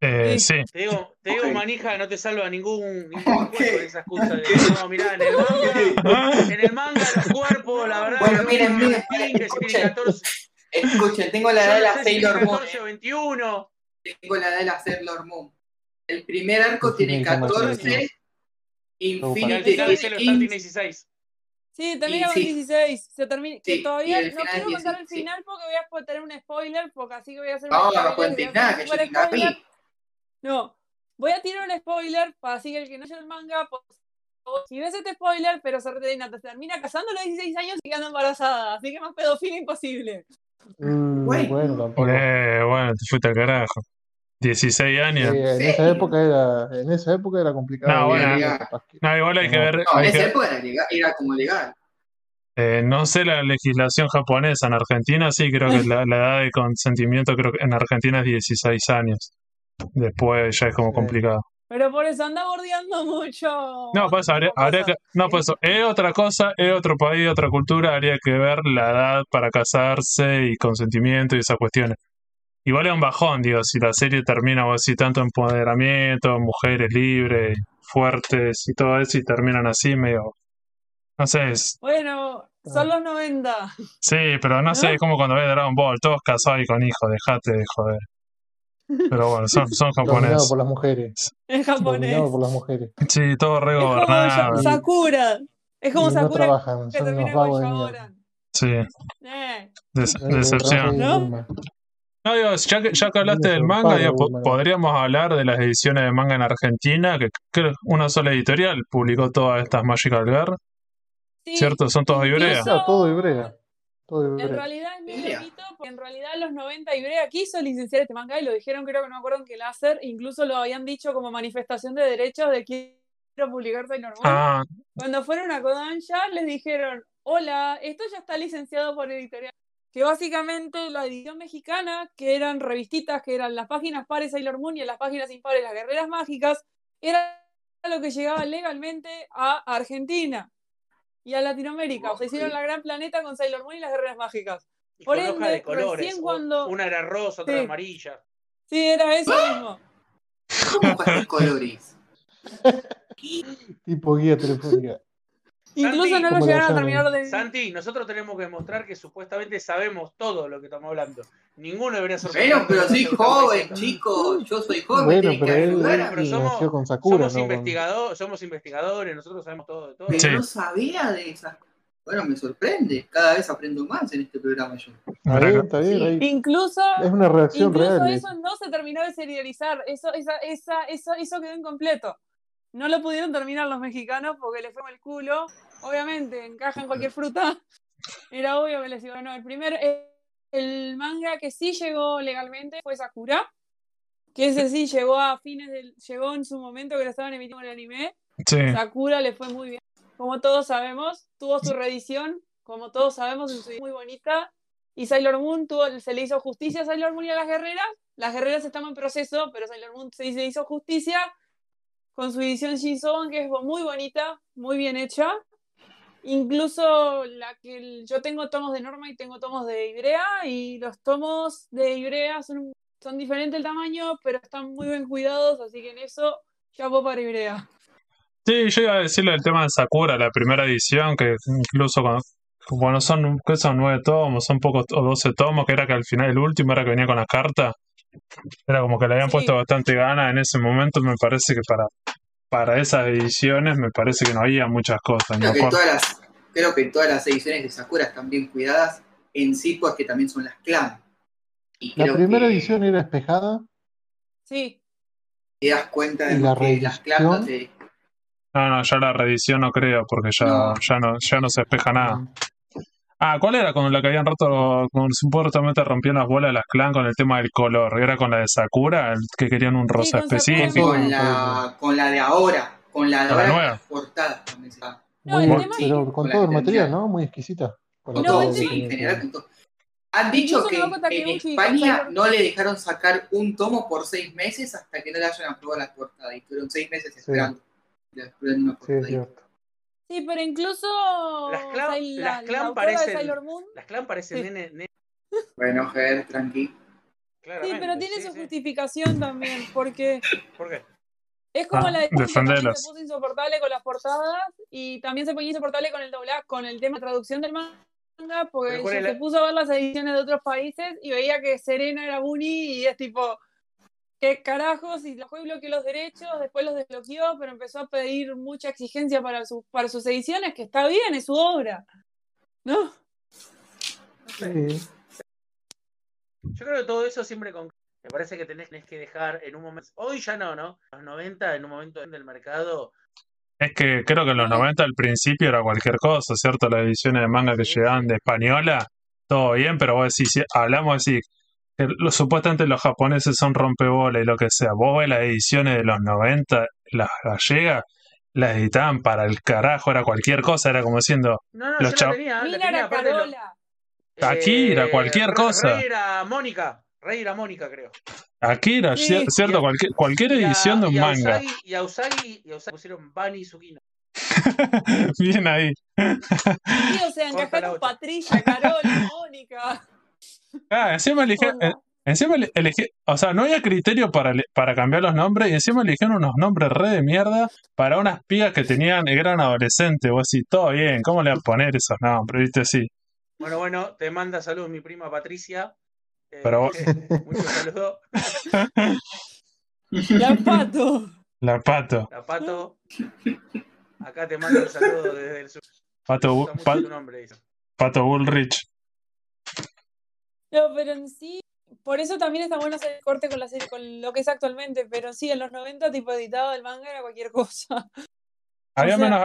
Eh, Sí. sí, Te digo, te digo Ok. manija, no te salva ningún, ningún Ok. juego de esa excusa de no, mirá, en el manga, en el manga los cuerpos, la verdad, Bueno, que miren, un miren, Martín que si tiene escuchen. 14, Escuchen, tengo la edad de no la si Sailor Moon. 14 o 21. Tengo la edad de la Sailor Moon. El primer arco tiene Saga 14. Sailor Y al Infinity final tiene 15. 16. Sí, termina Y con sí. 16. Se termina, que Sí, todavía y el no final quiero contar el 16, sí. final porque voy a tener un spoiler, porque así que voy a hacer un No, spoiler. no que cuentes nada, que un yo spoiler. No, voy a tirar un spoiler para así que el que no haya el manga, favor, si ves este spoiler, pero se termina, te termina casando a los 16 años y quedando embarazada. Así que más pedofilia imposible. Mm, Bueno. eh, bueno, te fuiste al carajo. 16 años. En ¿Sí? esa época era, en esa época era complicado. No, bueno. No, igual hay que ver, No, en esa que, época era, legal, era como legal. eh, no sé la legislación japonesa, en Argentina sí, creo que la, la edad de consentimiento creo que en Argentina es 16 años. Después ya es como Sí. complicado. Pero por eso anda bordeando mucho. No, pues habría, habría que, no, pues es otra cosa, es otro país, otra cultura, habría que ver la edad para casarse y consentimiento y esas cuestiones. igual es un bajón, digo, si la serie termina o así tanto empoderamiento, mujeres libres, fuertes y todo eso, y terminan así medio. No sé, es- Bueno, son los 90. sí, pero no sé, ¿No? es como cuando ves Dragon Ball, todos casados y con hijos, dejate de joder. Pero bueno, son, son Dominado japoneses. por las mujeres. Es japonés. Dominado por las mujeres. Sí, todo re Es como gobernado. Sa- Sakura. Es como y no Sakura trabajan, que son unos termina vagos con de. Sí, Eh, des- que decepción. ¿No? Bulma. No, digo, ya que, ya que hablaste del manga, digo, podríamos hablar de las ediciones de manga en Argentina, que creo una sola editorial publicó todas estas Magical Girl, sí, ¿cierto? Son todas Ibrea. Claro, todo Ibrea. Todo En Ibrea. realidad es Ibrea. mito, porque en realidad en los 90 Ibrea quiso licenciar este manga y lo dijeron, creo que no me acuerdo en qué láser, incluso lo habían dicho como manifestación de derechos de quiero publicar Sailor Moon. Ah, Cuando fueron a Kodansha les dijeron, hola, esto ya está licenciado por editorial. Que básicamente la edición mexicana, que eran revistitas, que eran las páginas pares Sailor Moon y las páginas impares las guerreras mágicas, era lo que llegaba legalmente a Argentina y a Latinoamérica. O sea, hicieron la gran planeta con Sailor Moon y las guerreras mágicas. Y Por con de colores. recién o- cuando- Una era rosa, otra Sí. amarilla. Sí, era eso mismo. ¿Cómo colores? Tipo guía telefónica. Incluso Santi, no lo ¿cómo lo llegaron a terminar de... Santi, nosotros tenemos que demostrar que supuestamente sabemos todo lo que estamos hablando. Ninguno debería sorprender. Bueno, pero soy joven, chico. Yo soy joven, Bueno, tenés que pero él, pero somos- nació con Sakura, Somos investigadores, somos investigadores, nosotros sabemos todo de todo. Pero Sí. no sabía de esas cosas. Bueno, me sorprende. Cada vez aprendo más en este programa yo. Está bien, está bien. Ahí- Incluso Es una reacción Incluso real. eso no se terminó de serializar, eso, esa, esa, eso, eso quedó incompleto. No lo pudieron terminar los mexicanos porque les fue mal el culo. Obviamente, encajan cualquier fruta. Era obvio que les iba no, El primer, el, manga que sí llegó legalmente fue Sakura, que ese sí llegó a fines del, llegó en su momento que lo estaban emitiendo en el anime. sí. Sakura le fue muy bien. Como todos sabemos, tuvo su reedición, como todos sabemos, en edición muy bonita. Y Sailor Moon tuvo, se le hizo justicia a Sailor Moon y a las guerreras. Las guerreras están en proceso, pero Sailor Moon se, se hizo justicia con su edición Shinsoban, que es muy bonita, muy bien hecha. Incluso la que yo tengo tomos de Norma y tengo tomos de Ibrea, y los tomos de Ibrea son, son diferentes el tamaño, pero están muy bien cuidados, así que en eso ya para Ibrea. Sí, yo iba a decirle el tema de Sakura, la primera edición, que incluso cuando, bueno, son, ¿qué son? Nueve tomos, son pocos, o doce tomos, que era que al final el último era que venía con la carta. Era como que le habían Sí. puesto bastante gana en ese momento, me parece que para, para esas ediciones me parece que no había muchas cosas. Creo que, todas las, creo que todas las ediciones de Sakura están bien cuidadas en sí, porque también son las clan. Y La primera que edición era espejada. Sí, te das cuenta de ¿Y la que las clan no reedición? te. No, no, ya la reedición no creo, porque ya No. ya no, ya no se espeja nada. Ah, ¿cuál era con la que habían roto, con supuestamente rompían las bolas las clan con el tema del color? ¿Era con la de Sakura, el que querían un rosa específico? Con la, con la de ahora. Con la de ahora. nueva. llama. No, Muy el bien, tema es pero que- con todo el material. ¿no? Muy exquisita. Con No, el sí, en general con todo. Han dicho que en España no le dejaron sacar un tomo por seis meses hasta que no le hayan aprobado la portada. Y estuvieron seis meses esperando. Sí, es cierto. Sí, pero incluso Las clan- Sail- las la, clan la parecen- Las clan parecen Sí. nene, nene- Bueno, Ger, tranqui. sí, claramente, pero tiene sí, su sí. justificación también, porque ¿Por qué? es como Ah, la de que se puso insoportable con las portadas y también se ponía insoportable con el doblaje, con el tema de traducción del manga, porque Pero ¿cuál ella es se la- puso a ver las ediciones de otros países y veía que Serena era Bunny y es tipo, ¿qué carajos? Y la juez bloqueó los derechos, después los desbloqueó, pero empezó a pedir mucha exigencia para, sus para sus ediciones, que está bien, es su obra, ¿no? Sí. Yo creo que todo eso siempre con... Me parece que tenés, tenés que dejar en un momento... Hoy ya no, ¿no? Los 90, en un momento del mercado... Es que creo que en los Sí. 90 al principio era cualquier cosa, ¿cierto? Las ediciones de manga que Sí, llegaban de española, todo bien, pero vos decís, si hablamos así, que lo- supuestamente los japoneses son rompebolas y lo que sea. Vos ves las ediciones de los 90, las gallegas, las editaban para el carajo, era cualquier cosa, era como diciendo, No, no, Los yo chav- la tenía, la lo- Carola. Akira, cualquier Re- cosa. Rey era Mónica. Rey era Mónica, creo. Akira, Sí. cier- ¿cierto? Cualquier, cualquier Y a- edición de un y a manga. Usagi- y a Usagi, y a Usagi pusieron Bani y Sugino. Bien ahí. Sí, o sea, encajaron. Patricia, Carola, Mónica. Ah, encima elige- Onda. eh, Encima elegí, o sea, no había criterio para, para cambiar los nombres y encima eligieron unos nombres re de mierda para unas pibas que tenían, eran adolescentes. Vos decís, todo bien, ¿cómo le vas a poner esos nombres? Viste, sí. Bueno, bueno, te manda saludos mi prima Patricia. Eh, Pero- muchos saludos. La pato. La pato, La Pato. Acá te mando un saludo desde el sur. pato, Me Bu- gusta mucho Pa- tu nombre, dice. pato Bullrich. No, pero en sí, por eso también está bueno hacer el corte con la serie, con lo que es actualmente, pero sí, en los 90, tipo editado del manga era cualquier cosa. Había sea- menos,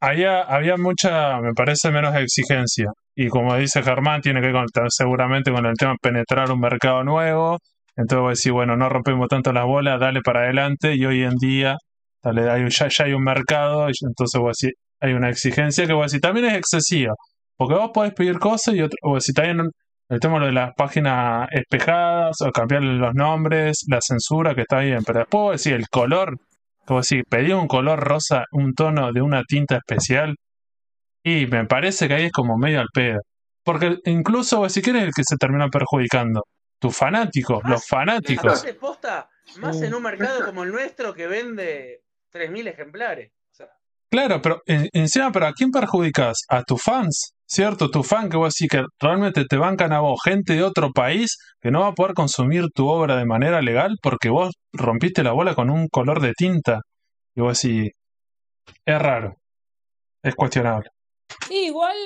había, había mucha, me parece, menos exigencia. Y como dice Germán, tiene que ver con- seguramente con el tema de penetrar un mercado nuevo. Entonces vos decís, bueno, no rompemos tanto las bolas, dale para adelante. Y hoy en día, dale, hay, ya, ya hay un mercado, y entonces vos decís, hay una exigencia que vos decís, también es excesiva. Porque vos podés pedir cosas y otro, vos decís, también el tema de las páginas espejadas o cambiarle los nombres, la censura, que está bien. Pero después decís, el color, como si pedí un color rosa, un tono de una tinta especial, y me parece que ahí es como medio al pedo. Porque incluso si quieres el que se termina perjudicando, tus fanáticos, los fanáticos. Aparte, posta, más Sí. en un mercado como el nuestro que vende 3.000 ejemplares. O sea, Claro, pero en- encima, pero ¿a quién perjudicas? A tus fans, ¿cierto? Tu fan que vos decís que realmente te bancan a vos, gente de otro país que no va a poder consumir tu obra de manera legal porque vos rompiste la bola con un color de tinta. Y vos decís, es raro, es cuestionable. Sí, igual,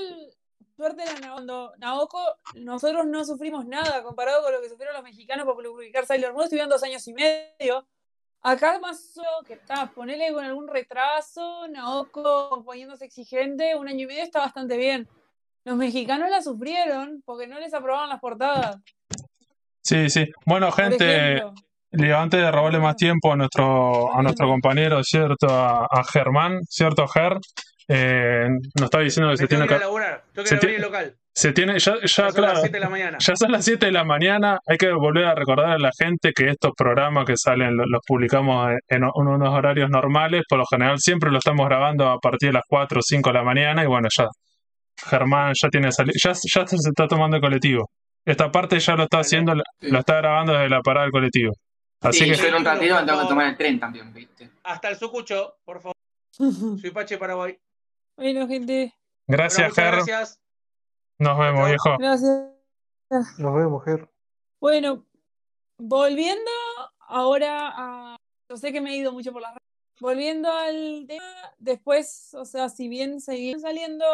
suerte la Naoko, nosotros no sufrimos nada comparado con lo que sufrieron los mexicanos por publicar Sailor Moon, estuvieron dos años y medio. Acá pasó que está, ponele con algún retraso, Naoko poniéndose exigente, un año y medio está bastante bien. Los mexicanos la sufrieron porque no les aprobaban las portadas. Sí, sí. Bueno, gente, antes de robarle más tiempo a nuestro, a nuestro compañero, ¿cierto? A, a Germán, ¿cierto, Ger? Eh, nos está diciendo que me se tiene que que se abrir tiene- el local. Se tiene, ya, ya, Ya son las claro, 7 de la mañana. ya son las 7 de la mañana. Hay que volver a recordar a la gente que estos programas que salen lo- los, publicamos en, en unos horarios normales. Por lo general, siempre lo estamos grabando a partir de las 4 o 5 de la mañana. Y bueno, ya. Germán ya tiene ya, ya se está tomando el colectivo. Esta parte ya lo está haciendo, lo está grabando desde la parada del colectivo. Así sí, que. yo en un ratito me tengo que tomar el tren también, ¿viste? Hasta el Sucucho, por favor. Soy Pache Paraguay. Bueno, gente, Bueno, Gracias, muchas Ger. gracias. Nos vemos, viejo. gracias. Nos vemos, Ger. Bueno, volviendo ahora a. Yo sé que me he ido mucho por las redes. Volviendo al tema, después, o sea, si bien seguían saliendo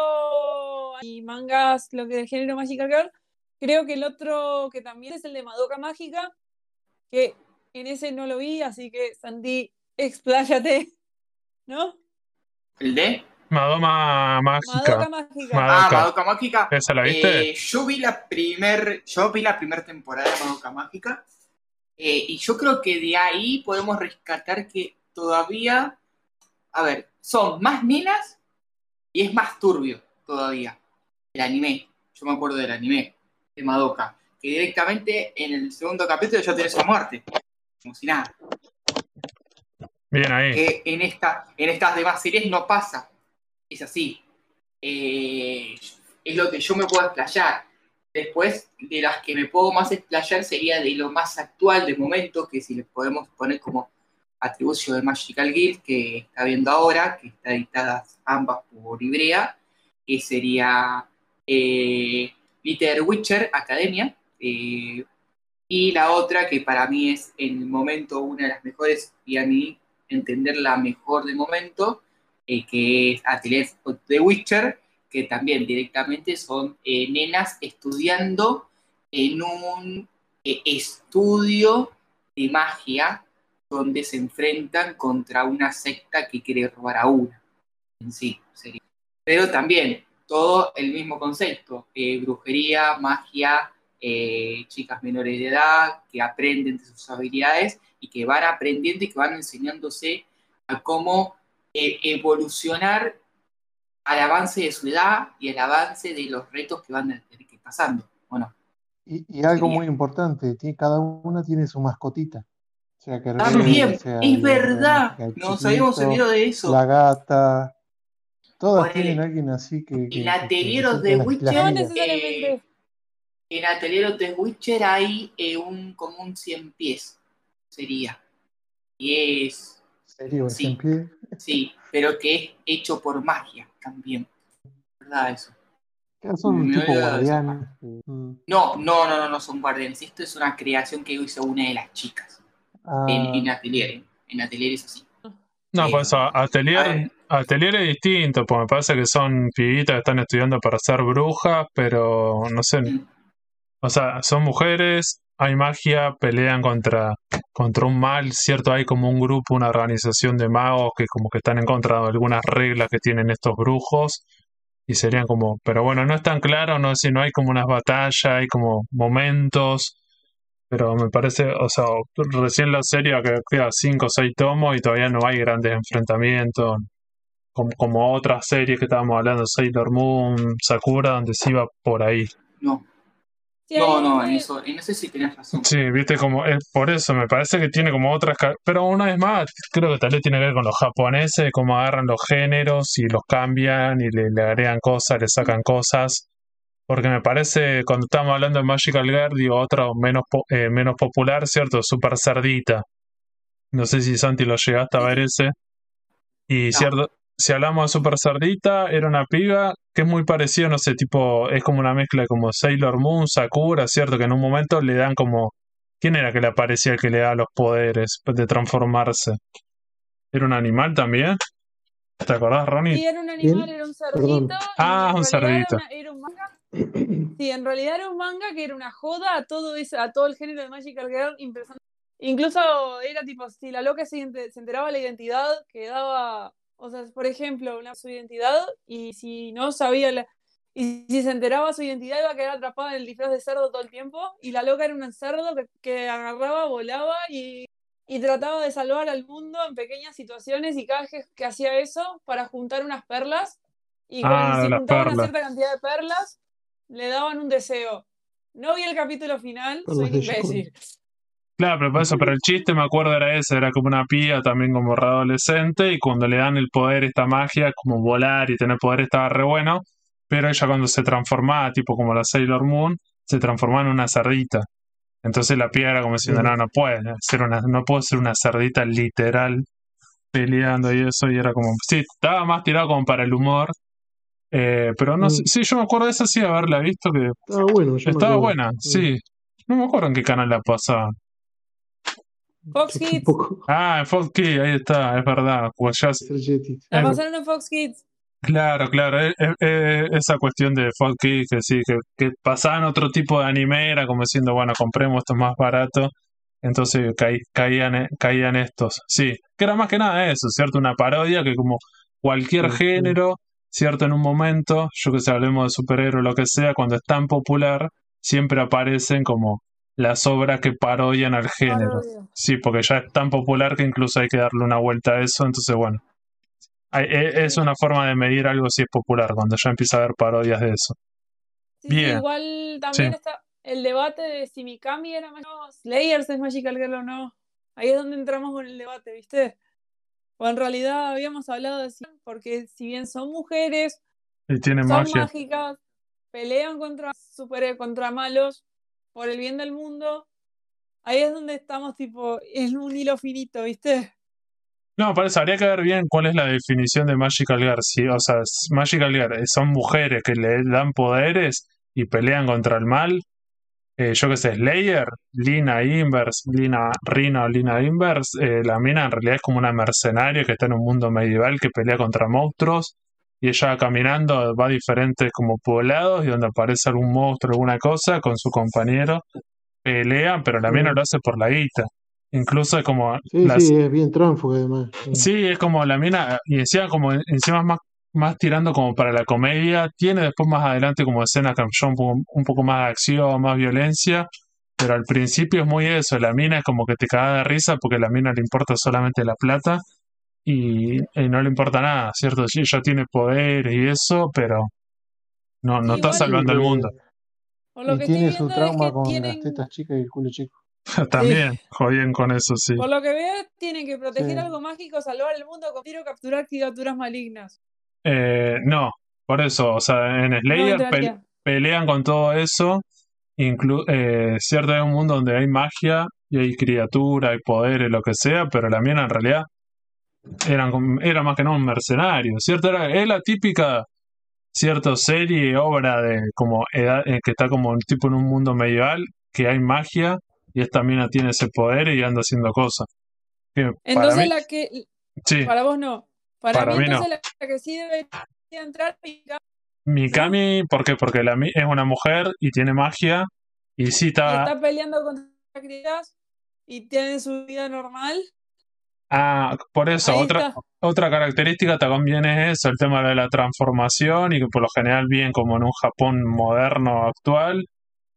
y mangas, lo que del género Magical Girl, creo que el otro que también es el de Madoka Mágica, que en ese no lo vi, así que Sandy, expláyate, ¿no? ¿El de? Madoma mágica. Madoka Mágica. Ah, Madoka. Madoka Mágica. ¿Esa la viste? Eh, yo vi la primer, yo vi la primera temporada de Madoka Mágica eh, y yo creo que de ahí podemos rescatar que todavía, a ver, son más nenas y es más turbio todavía el anime. Yo me acuerdo del anime de Madoka, que directamente en el segundo capítulo ya tenés a muerte, como si nada. Bien ahí. que en, esta, en estas demás series no pasa. Es así. Eh, es lo que yo me puedo explayar. Después, de las que me puedo más explayar sería de lo más actual de momento, que si le podemos poner como atribucio de Magical Guild, que está viendo ahora, que está editadas ambas por Ibrea, que sería eh, Witcher Academia, eh, y la otra que para mí es en el momento una de las mejores, y a mí entenderla mejor de momento, eh, que es Atelier of The Witcher, que también directamente son eh, nenas estudiando en un eh, estudio de magia donde se enfrentan contra una secta que quiere robar a una. En sí, sería. Pero también todo el mismo concepto, eh, brujería, magia, eh, chicas menores de edad que aprenden de sus habilidades y que van aprendiendo y que van enseñándose a cómo eh, evolucionar al avance de su edad y al avance de los retos que van a tener que ir pasando. Bueno, Y, y algo Sería. muy importante, cada una tiene su mascotita. O sea, que también, sea es verdad, nos habíamos olvidado de eso. La gata, todas tienen alguien así que. que- el que- que Atelier les of the toque las- Witcher, No necesariamente. En Atelier of the Witcher hay eh, un, como un 100 pies, sería. Y es, ¿Sería un Sí. cien pies? sí, pero que es hecho por magia también. ¿Verdad eso? Son un tipo guardianes. Mm. No, no, no, no, no son guardianes. Esto es una creación que hizo una de las chicas Ah, en, en Atelier. En Atelier es así. No, pues Atelier. Atelier es distinto, porque me parece que son pibitas que están estudiando para ser brujas, pero no sé, Mm. o sea, son mujeres, hay magia, pelean contra, contra un mal, ¿cierto? Hay como un grupo, una organización de magos que como que están en contra de algunas reglas que tienen estos brujos, y serían como, pero bueno, no es tan claro, no si no hay como unas batallas, hay como momentos, pero me parece, o sea, recién la serie que queda 5 o 6 tomos y todavía no hay grandes enfrentamientos, como, como otras series que estábamos hablando, Sailor Moon, Sakura, donde se iba por ahí. No, Sí, no, no, en eso, en eso sí tenés razón. Sí, viste, como es por eso, me parece que tiene como otras, pero una vez más, creo que tal vez tiene que ver con los japoneses, cómo agarran los géneros y los cambian y le, le agregan cosas, le sacan cosas. Porque me parece, cuando estamos hablando de Magical Girl, digo otro menos, po- eh, menos popular, ¿cierto? Super Cerdita. No sé si Santi lo llegaste a ver ese. Y No. cierto, si hablamos de Super Cerdita, era una piba que es muy parecido, no sé, tipo, es como una mezcla como Sailor Moon, Sakura, ¿cierto? Que en un momento le dan como. ¿Quién era que le aparecía el que le da los poderes de transformarse? ¿Era un animal también? ¿Te acordás, Ronnie? Sí, era un animal, era un cerdito. Ah, un era cerdito. una- Era, un manga. Sí, en realidad era un manga que era una joda a todo ese, a todo el género de Magical Girl. impresionante. Incluso era tipo, si la loca se, ente- se enteraba de la identidad, quedaba, o sea, por ejemplo, una, su identidad, y si no sabía la, y si se enteraba su identidad iba a quedar atrapada en el disfraz de cerdo todo el tiempo, y la loca era un cerdo que, que agarraba, volaba y, y trataba de salvar al mundo en pequeñas situaciones, y cada vez que, que hacía eso, para juntar unas perlas, y Ah, cuando juntaba una cierta cantidad de perlas, le daban un deseo. No vi el capítulo final, soy imbécil. Claro, pero por eso, pero el chiste me acuerdo era ese, era como una pía también como readolescente y cuando le dan el poder, esta magia, como volar y tener poder estaba re bueno, pero ella cuando se transformaba, tipo como la Sailor Moon, se transformaba en una cerdita. Entonces la pía era como diciendo, no, no puede ser una, no puedo ser una cerdita literal peleando y eso, y era como, sí, estaba más tirado como para el humor, eh, pero no sé, Mm. sí, yo me acuerdo de esa sí haberla visto que Estaba bueno. yo estaba buena, Mm. sí. No me acuerdo en qué canal la pasaba. Fox Kids. Ah, en Fox Kids, ahí está, es verdad. Pues ya. La pasaron en Fox Kids. claro, claro, eh, eh, eh, esa cuestión de Fox Kids, que sí, que, que pasaban otro tipo de anime, era como diciendo, bueno, compremos esto más barato, entonces caí- caían, caían estos. Sí, que era más que nada eso, ¿cierto? Una parodia que como cualquier Sí, sí. género, ¿cierto? En un momento, yo que sé, hablemos de superhéroe o lo que sea, cuando es tan popular, siempre aparecen como las obras que parodian al género. Sí, porque ya es tan popular que incluso hay que darle una vuelta a eso, entonces bueno. hay- e- Es una forma de medir algo si es popular, cuando ya empieza a haber parodias de eso. Sí, Bien. igual también Sí. está el debate de si Mikami era más no, Slayers es Magical Girl o no. Ahí es donde entramos con el debate, ¿viste? O en realidad habíamos hablado de porque si bien son mujeres, Y tiene son magia. mágicas, pelean contra super, contra malos por el bien del mundo. Ahí es donde estamos tipo, es un hilo finito, ¿viste? No, por eso habría que ver bien cuál es la definición de Magical Girl. Sí, o sea, Magical Girl son mujeres que le dan poderes y pelean contra el mal. Eh, yo qué sé, Slayer, Lina Inverse, Lina Rino, Lina Inverse. eh, la mina en realidad es como una mercenaria que está en un mundo medieval que pelea contra monstruos. Y ella caminando, va a diferentes como poblados y donde aparece algún monstruo, alguna cosa, con su compañero. Pelean, pero la mina Sí. lo hace por la guita. Incluso es como Sí, las- sí, es bien tránfuga además. Sí. Sí, es como la mina, y encima como encima es más, más tirando como para la comedia, tiene después más adelante como escenas que son un poco, un poco más de acción, más violencia, pero al principio es muy eso, la mina es como que te caga de risa porque a la mina le importa solamente la plata y, y no le importa nada, ¿cierto? Sí, ella tiene poderes y eso, pero no, no Sí, está salvando el Sí, mundo. Lo Y que tiene su es trauma que con tienen, las tetas chicas y el culo chico. También, jodían con eso, sí. por lo que veo, tienen que proteger Sí. algo mágico, salvar el mundo, con tiro capturar criaturas malignas. Eh, no, por eso, o sea, en No Slayer pelean con todo eso inclu eh, cierto, hay un mundo donde hay magia y hay criatura, hay poderes, lo que sea, pero la mina en realidad eran, como- era más que nada un mercenario, ¿cierto? Era, es la típica, cierto, serie, obra de como edad, eh, que está como un tipo en un mundo medieval, que hay magia y esta mina tiene ese poder y anda haciendo cosas. Que Entonces mí, la que, sí, para vos no. Para, Para mí, mí no. la que sí debería entrar Mikami, ¿por qué? Porque la, es una mujer y tiene magia y sí está... está peleando contra criaturas y tiene su vida normal. Ah, por eso, Ahí otra, está. otra característica también es eso, el tema de la transformación y que por lo general viven como en un Japón moderno actual,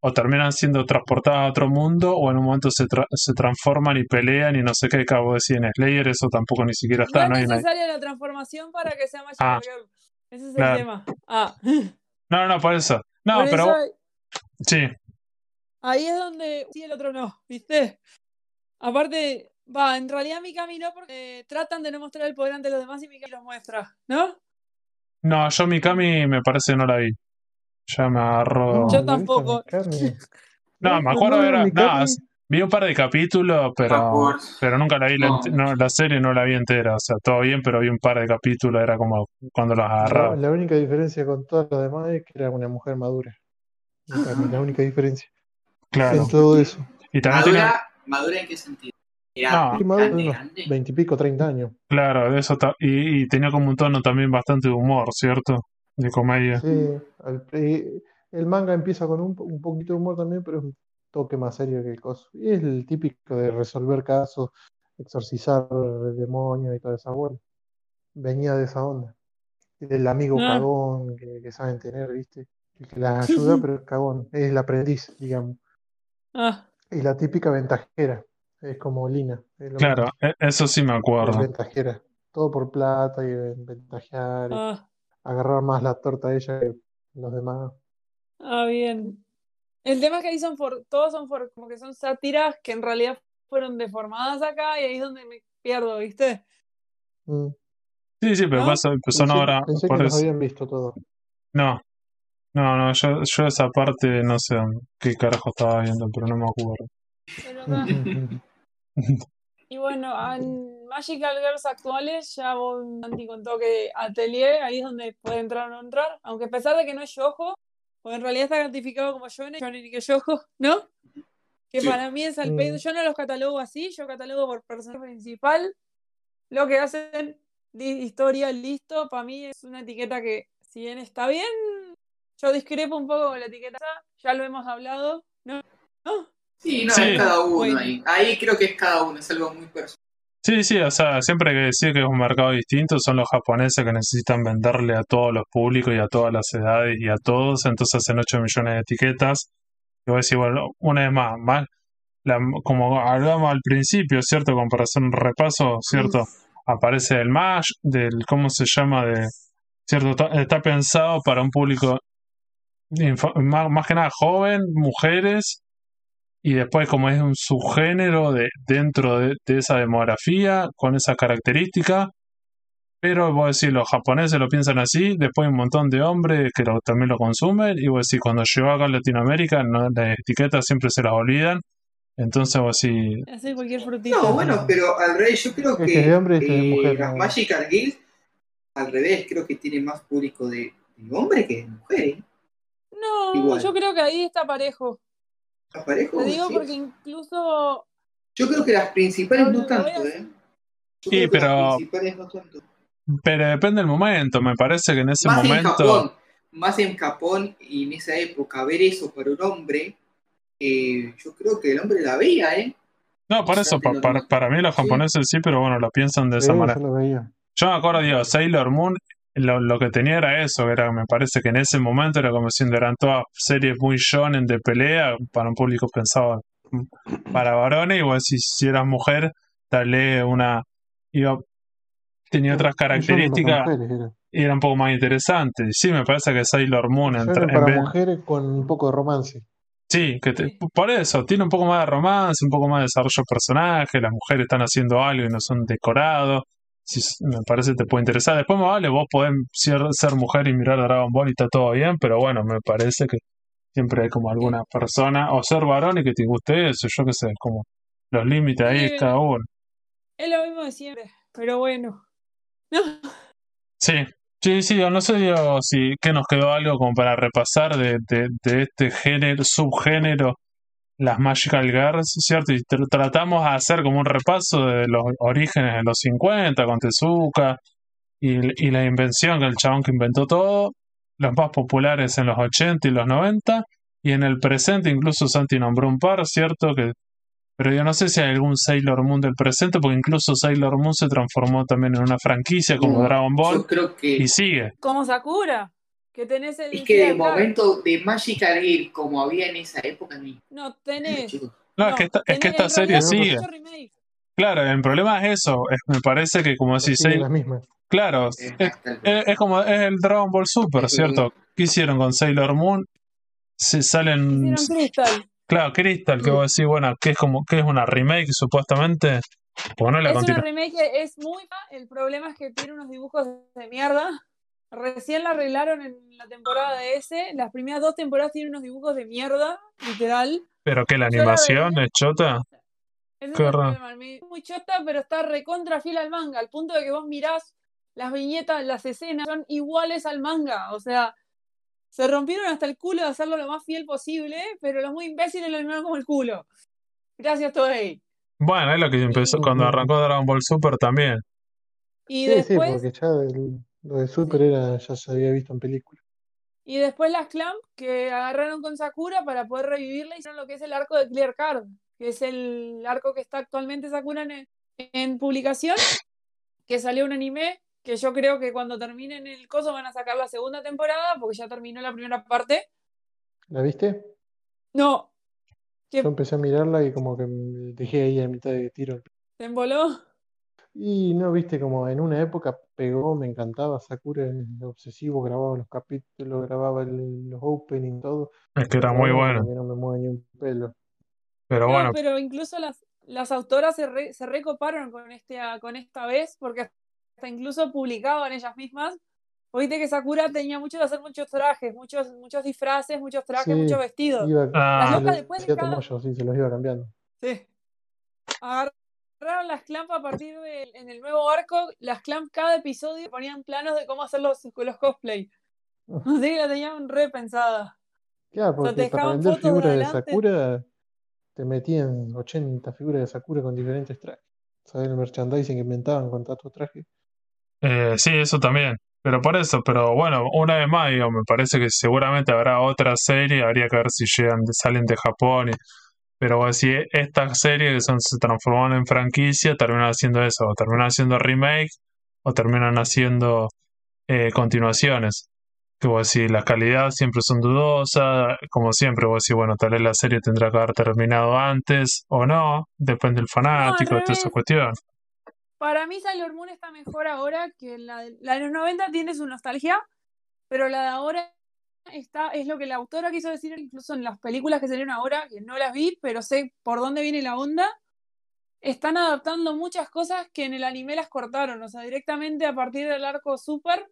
o terminan siendo transportadas a otro mundo, o en un momento se, tra- se transforman y pelean y no sé qué, acabo de decir en Slayer, eso tampoco ni siquiera No está, es no hay necesaria la transformación para que sea Magical Ah, Girl. Ese es el claro. tema. Ah. No, no, por eso. No, Por pero eso sí, ahí es donde sí el otro no, ¿viste? Aparte, va, en realidad Mikami no porque tratan de no mostrar el poder ante los demás y Mikami los muestra, ¿no? no, yo Mikami me parece que no la vi. Ya me agarró. Yo ¿no he visto tampoco. No, me acuerdo ¿No de vieron era. No, vi un par de capítulos, pero, pero nunca la vi. La, No. ent- no, la serie no la vi entera. O sea, todo bien, pero vi un par de capítulos. Era como cuando los agarraba. la única diferencia con todas las demás es que era una mujer madura. La única diferencia Claro. en todo eso. Y también tenía. ¿Madura? ¿Madura en qué sentido? Era No. Madura grande, unos grande. veintipico, treinta años. Claro, de eso. Y, y tenía como un tono también bastante de humor, ¿cierto? De comedia. Sí, el manga empieza con un, un poquito de humor también, pero es un toque más serio que el coso. Y es el típico de resolver casos, exorcizar demonios y toda esa bola. Venía de esa onda. Del amigo Ah. cagón que, que saben tener, ¿viste? El que las ayuda, pero es cagón. Es el aprendiz, digamos. Ah, Y la típica ventajera. Es como Lina. Es lo Claro, mismo. e- eso sí me Es acuerdo. ventajera. Todo por plata y ventajear. y ah, agarrar más la torta de ella que los demás. ah, bien. El tema es que ahí son for, todos son for, como que son sátiras que en realidad fueron deformadas acá y ahí es donde me pierdo, ¿viste? Mm. Sí, sí, pero ¿No? pasa, pues son Pensé, ahora. pensé que Por los eso. habían visto todos. No, no, no. Yo, yo esa parte no sé qué carajo estaba viendo, pero no me acuerdo. Pero acá- Y bueno, en Magical Girls actuales ya vos, Santi contó que Atelier, ahí es donde puede entrar o no entrar, aunque a pesar de que no es yojo, porque en realidad está gratificado como shonen, shonen y que yojo, ¿no? Que Sí. para mí es al pedo, Mm. yo no los catalogo así, yo catalogo por personaje principal, lo que hacen, historia, listo, para mí es una etiqueta que, si bien está bien, yo discrepo un poco con la etiqueta, ya lo hemos hablado, ¿no? ¿No? Sí, no, Sí. es cada uno Bueno. ahí. Ahí creo que es cada uno, es algo muy personal. Sí, sí, o sea, siempre hay que decir que es un mercado distinto, son los japoneses que necesitan venderle a todos los públicos y a todas las edades y a todos, entonces hacen 8 millones de etiquetas. Y voy a decir, bueno, una vez más, más la- como hablamos al principio, ¿cierto? Como para hacer un repaso, ¿cierto? Aparece el MASH, del, ¿cómo se llama? De, ¿cierto? Está, está pensado para un público más, más que nada joven, mujeres, y después como es un subgénero de, dentro de, de esa demografía, con esa característica. Pero voy a decir, los japoneses lo piensan así, después hay un montón de hombres que lo- también lo consumen, y voy a decir, cuando llegó acá a Latinoamérica, no, las etiquetas siempre se las olvidan. Entonces voy a decir, Hacer cualquier frutita. No, bueno, pero al revés, yo creo Este que hombre este eh, mujer, las no. Magical Girls, al revés, creo que tiene más público de, de hombre que de mujer. ¿eh? No, Igual. yo creo que ahí está parejo. ¿Está parejo? Te digo Sí. porque incluso Yo creo que las principales No, tanto, ¿eh? Sí, Yo pero- las principales no tanto. pero depende del momento, me parece que en ese Más en momento... Japón, más en Japón y en esa época, ver eso para un hombre, eh, yo creo que el hombre la veía, ¿eh? No, por O eso, pa- lo- para, para mí los japoneses sí, pero bueno, lo piensan de Sí, esa manera. lo. Yo me acuerdo, digo, Sailor Moon, lo, lo que tenía era eso, era, me parece que en ese momento era como diciendo, eran todas series muy shonen de pelea, para un público pensado para varones, decís, si eras mujer, dale una, iba, tenía otras para características mujeres y era un poco más interesante. Sí, me parece que Sailor Moon, Yo entra- era en para vez- mujeres con un poco de romance. Sí, que te- por eso, tiene un poco más de romance, un poco más de desarrollo de personaje, las mujeres están haciendo algo y no son decorados. Si, me parece te puede interesar. Después, más vale, vos podés ser, ser mujer y mirar Dragon Ball y está todo bien, pero bueno, me parece que Siempre hay como alguna persona, o ser varón y que te guste eso, yo qué sé, como los límites ahí es cada uno. Es lo mismo de siempre, pero bueno. No, Sí, sí, sí, no sé digo, si que nos quedó algo como para repasar de, de, de este género, subgénero, las Magical Girls, ¿cierto? Y tr- tratamos de hacer como un repaso de los orígenes de los 50 con Tezuka y, y la invención, que el chabón que inventó todo, los más populares en los 80 y los 90, y en el presente incluso Santi nombró un par, ¿cierto? Que, pero yo no sé si hay algún Sailor Moon del presente, porque incluso Sailor Moon se transformó también en una franquicia como Dragon Ball Yo creo que y sigue. como Sakura, que tenés el. es que de momento de Magical Girl como había en esa época ni No, tenés. No, es que esta, es tenés- que esta en serie sigue. remakes. Claro, el problema es eso. es- me parece que como decís, mismas. claro, es, como es el Dragon Ball Super, ¿cierto? ¿Qué hicieron con Sailor Moon? Se salen, Crystal. claro, Crystal, que vos decís, bueno, que es como que es una remake supuestamente, porque no la Es una remake que es muy. El problema es que tiene unos dibujos de mierda. Recién la arreglaron en la temporada de ese. Las primeras dos temporadas tienen unos dibujos de mierda, literal. Pero que la animación es chota. Ese es el problema. muy chota, pero está recontra fiel al manga. Al punto de que vos mirás las viñetas, las escenas, son iguales al manga. O sea, se rompieron hasta el culo de hacerlo lo más fiel posible, pero los muy imbéciles lo animaron como el culo. Gracias, Toei. Bueno, es lo que empezó Y- cuando arrancó Dragon Ball Super también. Y Sí, sí, después, porque ya el- lo de Super era, ya se había visto en película. y después las Clamp que agarraron con Sakura para poder revivirla hicieron lo que es el arco de Clear Card, que es el arco que está actualmente Sakura en, en publicación, que salió un anime que yo creo que cuando terminen el coso van a sacar la segunda temporada porque ya terminó la primera parte. ¿La viste? No, ¿Qué? Yo empecé a mirarla y como que me dejé ahí a mitad de tiro. ¿te emboló? Y no, viste, como en una época pegó, me encantaba Sakura, el obsesivo, grababa los capítulos, grababa el- los openings, todo. Es que era muy bueno. que no me mueve ni un pelo. Pero No, bueno, pero incluso las, las autoras se, re- se recoparon con, este, con esta vez, porque hasta incluso publicaban ellas mismas. Oíste que Sakura tenía mucho de hacer muchos trajes, muchos, muchos disfraces, muchos trajes, Sí, muchos vestidos. Iba, Ah. Las locas después de cada- sí, se los iba cambiando. Sí. Agarraron las clamp a partir de, en el nuevo arco, las clamp cada episodio ponían planos de cómo hacer los, los cosplay. Así que la tenían repensadas. Claro, sea, porque te para vender de figuras de. Sakura, te metían 80 figuras de Sakura con diferentes trajes. ¿Sabes el merchandising que inventaban con tantos trajes? Eh, sí, eso también. Pero por eso, pero bueno, una vez más, digo, me parece que seguramente habrá otra serie, habría que ver si llegan, salen de Japón. y- pero si estas series que son, se transformaron en franquicia, terminan haciendo eso, o terminan haciendo remake, o terminan haciendo eh, continuaciones. Que vos decís, la calidad siempre son dudosas, como siempre, vos decís, bueno, tal vez la serie tendrá que haber terminado antes o no, depende del fanático, de toda esa cuestión. Para mí Sailor Moon está mejor ahora que la de, la de los 90 tiene su nostalgia, pero la de ahora está, es lo que la autora quiso decir incluso en las películas que salieron ahora, que no las vi, pero sé por dónde viene la onda. Están adaptando muchas cosas que en el anime las cortaron, o sea, directamente a partir del arco Super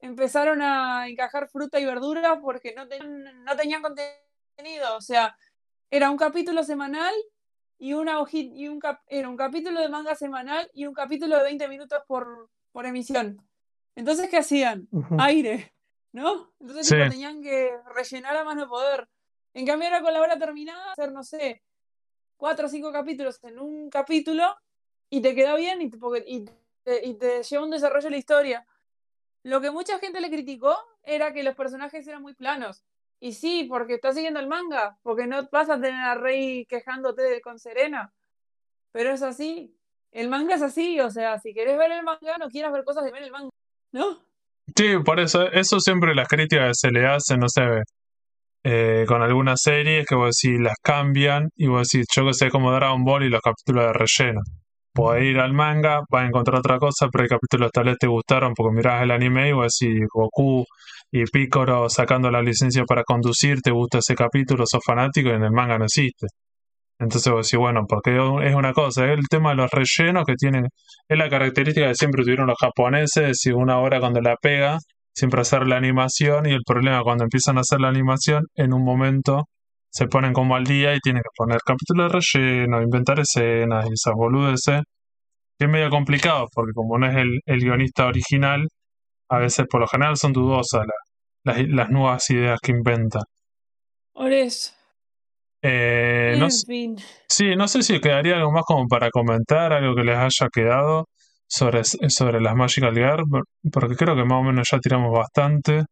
empezaron a encajar fruta y verdura porque no tenían, no tenían contenido, o sea, era un capítulo semanal y una hojita, y un cap- era un capítulo de manga semanal y un capítulo de 20 minutos por, por emisión. Entonces, ¿qué hacían? Aire, ¿no? Entonces Sí. tipo, tenían que rellenar a más no poder. En cambio, ahora con la hora terminada, hacer, no sé, cuatro o cinco capítulos en un capítulo y te queda bien y te, y te, y te lleva un desarrollo de la historia. Lo que mucha gente le criticó era que los personajes eran muy planos. Y sí, porque estás siguiendo el manga, porque no vas a tener a Rey quejándote de- con Serena. Pero es así. El manga es así, o sea, si querés ver el manga, no quieras ver cosas de ver el manga, ¿no? Sí, por eso, eso siempre las críticas se le hacen, no sé, eh, con algunas series que vos decís, las cambian y vos decís, yo que sé, como Dragon Ball y los capítulos de relleno. Podés ir al manga, vas a encontrar otra cosa, pero hay capítulos tal vez te gustaron porque mirás el anime y vos decís, Goku y Piccolo sacando la licencia para conducir, te gusta ese capítulo, sos fanático y en el manga no existe. Entonces vos decís, bueno, porque es una cosa, es el tema de los rellenos que tienen, es la característica que siempre tuvieron los japoneses, si una hora cuando la pega, siempre hacer la animación y el problema cuando empiezan a hacer la animación, en un momento se ponen como al día y tienen que poner capítulos de relleno, inventar escenas y esas boludeces, que es medio complicado porque como no es el, el guionista original, a veces por lo general son dudosas la- las, las nuevas ideas que inventa. Por eso. Eh, no fin. sí, no sé si quedaría algo más como para comentar, algo que les haya quedado sobre, sobre las Magical por- porque creo que más o menos ya tiramos bastante.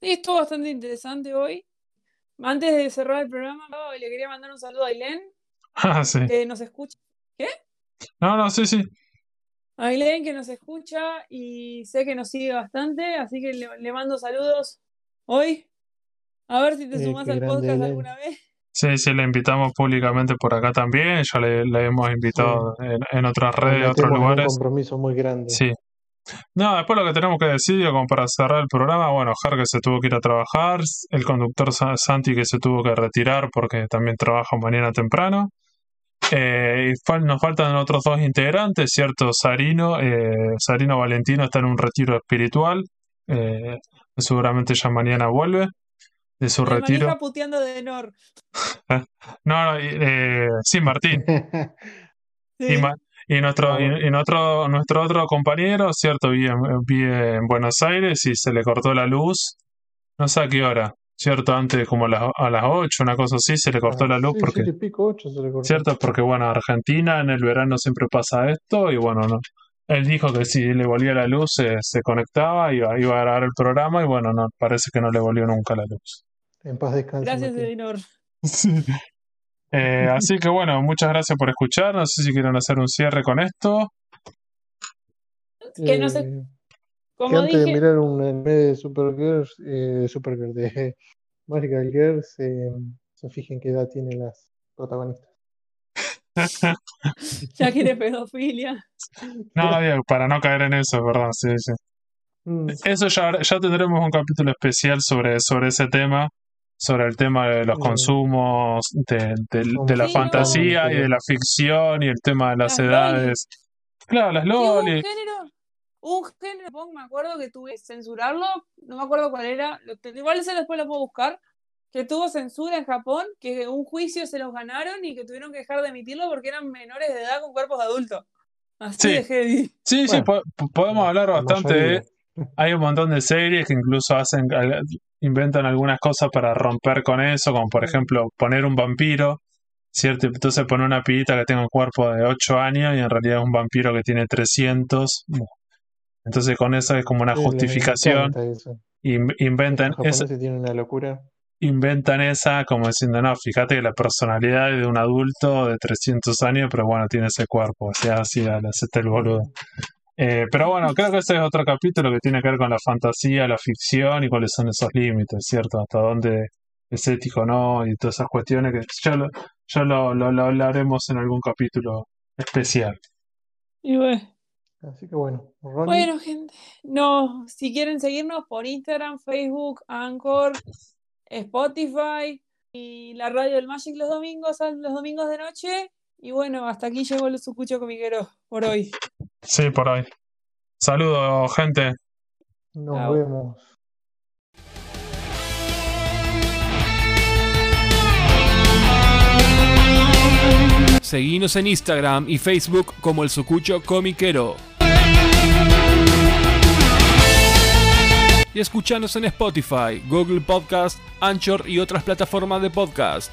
Sí, estuvo bastante interesante hoy. Antes de cerrar el programa, le quería mandar un saludo a Ailén, Ah, sí. que nos escucha. No, no, sí, sí. A Ailén, que nos escucha y sé que nos sigue bastante, así que le, le mando saludos hoy. A ver si te Eh, sumás qué al podcast Ailén. alguna vez. Sí, sí, le invitamos públicamente por acá también, ya le, le hemos invitado en, en otras redes, otros en un lugares. compromiso muy grande. Sí. No, después lo que tenemos que decir, como para cerrar el programa, bueno, Jar que se tuvo que ir a trabajar, el conductor Sa- Santi que se tuvo que retirar porque también trabaja mañana temprano. Eh, y fal- nos faltan otros dos integrantes, ¿cierto? Sarino, eh, Sarino Valentino está en un retiro espiritual, eh, seguramente ya mañana vuelve de su Me retiro. manija puteando de Nor. No, eh, sí, Martín. Y, Sí. ma- y nuestro, Ah, y, nuestro, nuestro otro compañero, ¿cierto? Vive, en- vive en Buenos Aires y se le cortó la luz, no sé a qué hora, ¿cierto? Antes, como a las, a las 8, una cosa así, se le cortó la luz Sí, porque, siete y pico, ocho se le cortó. ¿cierto? Porque, bueno, Argentina en el verano siempre pasa esto y, bueno, no. Él dijo que si le volvía la luz se, se conectaba, iba, iba a grabar el programa y, bueno, no, parece que no le volvió nunca la luz. En paz descanse. Gracias. Elinor. Eh, así que, bueno, muchas gracias por escuchar. No sé si quieren hacer un cierre con esto. Que no sé, Eh, como antes de dije, mirar un anime de Supergirls, eh, Supergirl, de Magical Girls, eh, se fijen qué edad tienen las protagonistas. ya quiere pedofilia. No, digo, para no caer en eso, perdón, sí, sí. Mm, Eso ya, ya tendremos un capítulo especial sobre, sobre ese tema, sobre el tema de los consumos, de, de- de la Sí, fantasía y de la ficción y el tema de las Las edades. Claro, las hubo un loli. género, un género, Pong, me acuerdo que tuve que censurarlo, no me acuerdo cuál era, igual ese después lo puedo buscar, que tuvo censura en Japón, que un juicio se los ganaron y que tuvieron que dejar de emitirlo porque eran menores de edad con cuerpos de adultos. Así Sí. de heavy. Sí, sí, po- podemos hablar la bastante de... Hay un montón de series que incluso hacen, inventan algunas cosas para romper con eso, como por ejemplo poner un vampiro, ¿cierto? Entonces poner una pibita que tenga un cuerpo de 8 años y en realidad es un vampiro que tiene 300. Entonces con eso es como una Sí, justificación. In- Inventan, esa- tienen una locura. inventan esa como diciendo, no, fíjate que la personalidad es de un adulto de 300 años, pero bueno, tiene ese cuerpo, o sea, así, hacete el boludo. Eh, pero bueno, creo que ese es otro capítulo que tiene que ver con la fantasía, la ficción y cuáles son esos límites, ¿cierto? Hasta dónde es ético o no y todas esas cuestiones que ya lo, ya lo, lo- lo hablaremos en algún capítulo especial. Y bueno. Así que bueno, Ronnie, Bueno, gente, no, si quieren seguirnos por Instagram, Facebook, Anchor, Spotify y la radio del Magic los domingos, los domingos de noche. Y bueno, hasta aquí llegó el sucucho comiquero por hoy. Sí, por ahí. Saludos, gente. nos Chao. vemos. Seguinos en Instagram y Facebook como el Sucucho Comiquero. Y escuchanos en Spotify, Google Podcast, Anchor y otras plataformas de podcast.